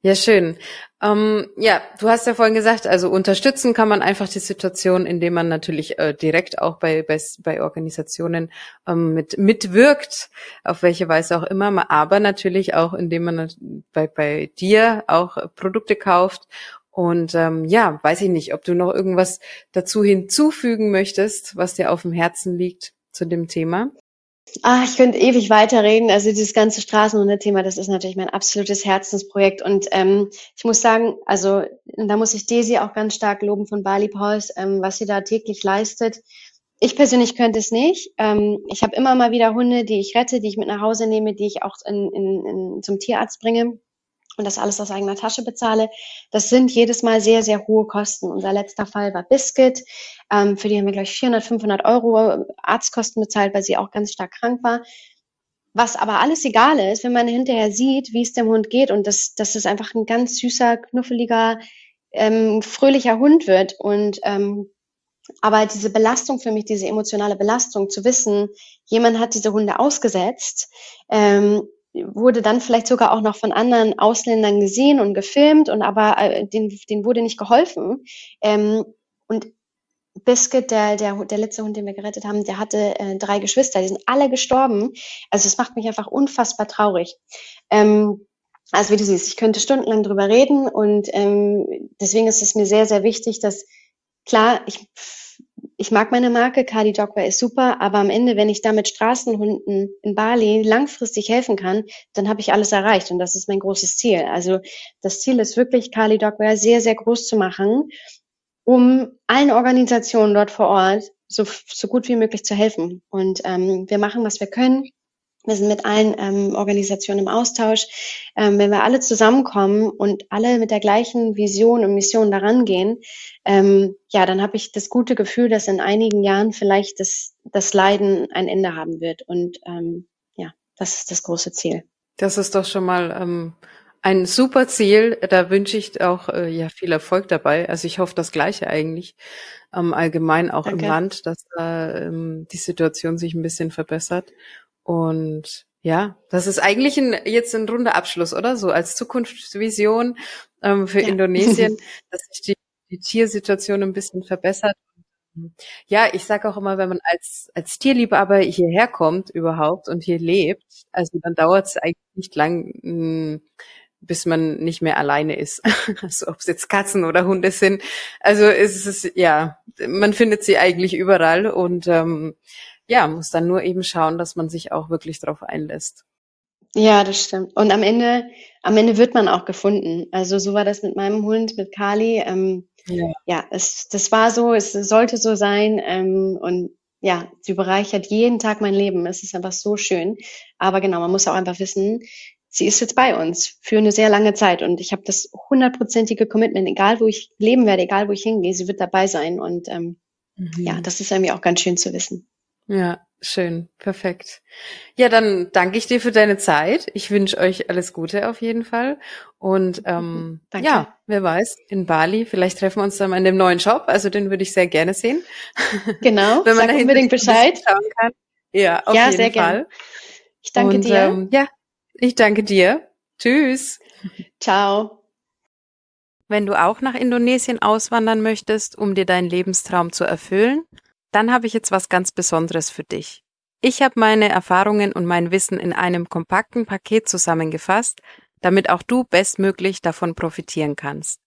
Ja, schön. Ähm, ja, du hast ja vorhin gesagt, also unterstützen kann man einfach die Situation, indem man natürlich äh, direkt auch bei, bei, bei Organisationen ähm, mit, mitwirkt, auf welche Weise auch immer, aber natürlich auch, indem man bei, bei dir auch Produkte kauft. Und ähm, ja, weiß ich nicht, ob du noch irgendwas dazu hinzufügen möchtest, was dir auf dem Herzen liegt zu dem Thema. Ah, ich könnte ewig weiterreden. Also dieses ganze Straßenhunde-Thema, das ist natürlich mein absolutes Herzensprojekt. Und ähm, ich muss sagen, also da muss ich Desi auch ganz stark loben von Bali Paus, ähm, was sie da täglich leistet. Ich persönlich könnte es nicht. Ähm, ich habe immer mal wieder Hunde, die ich rette, die ich mit nach Hause nehme, die ich auch in, in, in, zum Tierarzt bringe und das alles aus eigener Tasche bezahle. Das sind jedes Mal sehr, sehr hohe Kosten. Unser letzter Fall war Biscuit. Ähm, für die haben wir, glaube ich, 400, 500 Euro Arztkosten bezahlt, weil sie auch ganz stark krank war. Was aber alles egal ist, wenn man hinterher sieht, wie es dem Hund geht und dass, dass es einfach ein ganz süßer, knuffeliger, ähm, fröhlicher Hund wird. Und ähm, aber diese Belastung für mich, diese emotionale Belastung, zu wissen, jemand hat diese Hunde ausgesetzt, ähm, wurde dann vielleicht sogar auch noch von anderen Ausländern gesehen und gefilmt und aber äh, den, den wurde nicht geholfen. Ähm, und Biscuit, der, der, der letzte Hund, den wir gerettet haben, der hatte äh, drei Geschwister, die sind alle gestorben. Also es macht mich einfach unfassbar traurig. Ähm, also wie du siehst, ich könnte stundenlang drüber reden und ähm, deswegen ist es mir sehr, sehr wichtig, dass klar, ich ich mag meine Marke, Kali Dogwear ist super, aber am Ende, wenn ich damit Straßenhunden in Bali langfristig helfen kann, dann habe ich alles erreicht und das ist mein großes Ziel. Also das Ziel ist wirklich, Kali Dogwear sehr, sehr groß zu machen, um allen Organisationen dort vor Ort so, so gut wie möglich zu helfen. Und ähm, wir machen, was wir können. Wir sind mit allen ähm, Organisationen im Austausch. Ähm, wenn wir alle zusammenkommen und alle mit der gleichen Vision und Mission daran gehen, ähm, ja, dann habe ich das gute Gefühl, dass in einigen Jahren vielleicht das, das Leiden ein Ende haben wird. Und ähm, ja, das ist das große Ziel. Das ist doch schon mal ähm, ein super Ziel. Da wünsche ich auch äh, ja viel Erfolg dabei. Also ich hoffe das Gleiche eigentlich. Ähm, allgemein auch Danke. im Land, dass äh, die Situation sich ein bisschen verbessert. Und ja, das ist eigentlich ein, jetzt ein runder Abschluss, oder? So als Zukunftsvision ähm, für ja. Indonesien, dass sich die, die Tiersituation ein bisschen verbessert. Ja, ich sage auch immer, wenn man als, als Tierliebhaber hierher kommt überhaupt und hier lebt, also dann dauert es eigentlich nicht lang, hm, bis man nicht mehr alleine ist. also ob es jetzt Katzen oder Hunde sind. Also es ist ja, man findet sie eigentlich überall und ähm, ja, muss dann nur eben schauen, dass man sich auch wirklich darauf einlässt. Ja, das stimmt. Und am Ende, am Ende wird man auch gefunden. Also so war das mit meinem Hund, mit Kali. Ähm, ja, ja es, das war so, es sollte so sein. Ähm, und ja, sie bereichert jeden Tag mein Leben. Es ist einfach so schön. Aber genau, man muss auch einfach wissen, sie ist jetzt bei uns für eine sehr lange Zeit. Und ich habe das hundertprozentige Commitment, egal wo ich leben werde, egal wo ich hingehe, sie wird dabei sein. Und ähm, mhm. ja, das ist irgendwie auch ganz schön zu wissen. Ja, schön, perfekt. Ja, dann danke ich dir für deine Zeit. Ich wünsche euch alles Gute auf jeden Fall. Und ähm, danke. ja, wer weiß, in Bali, vielleicht treffen wir uns dann mal in dem neuen Shop. Also den würde ich sehr gerne sehen. Genau, wenn man sag unbedingt Bescheid. Schauen kann. Ja, auf ja, jeden sehr Fall. Gerne. Ich danke Und, dir. Ähm, ja, ich danke dir. Tschüss. Ciao. Wenn du auch nach Indonesien auswandern möchtest, um dir deinen Lebenstraum zu erfüllen, dann habe ich jetzt was ganz Besonderes für dich. Ich habe meine Erfahrungen und mein Wissen in einem kompakten Paket zusammengefasst, damit auch du bestmöglich davon profitieren kannst.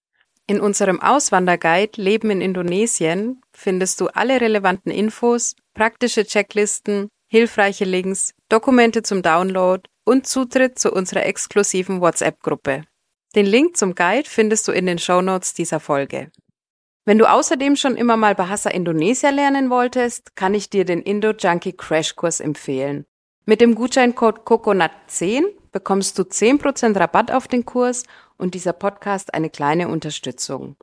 In unserem Auswanderguide Leben in Indonesien findest du alle relevanten Infos, praktische Checklisten, hilfreiche Links, Dokumente zum Download und Zutritt zu unserer exklusiven WhatsApp-Gruppe. Den Link zum Guide findest du in den Show Notes dieser Folge. Wenn du außerdem schon immer mal Bahasa Indonesia lernen wolltest, kann ich dir den Indo Junkie Crash Kurs empfehlen. Mit dem Gutscheincode COCONUT10 bekommst du 10% Rabatt auf den Kurs und dieser Podcast eine kleine Unterstützung.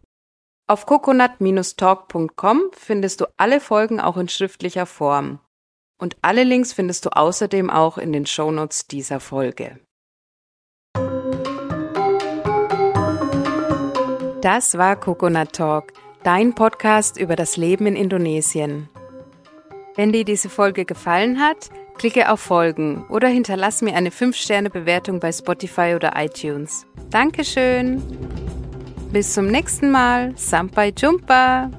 Auf coconut-talk.com findest du alle Folgen auch in schriftlicher Form. Und alle Links findest du außerdem auch in den Shownotes dieser Folge. Das war Coconut Talk dein Podcast über das Leben in Indonesien. Wenn dir diese Folge gefallen hat, Klicke auf Folgen oder hinterlass mir eine 5-Sterne-Bewertung bei Spotify oder iTunes. Dankeschön. Bis zum nächsten Mal. Sampai Jumpa.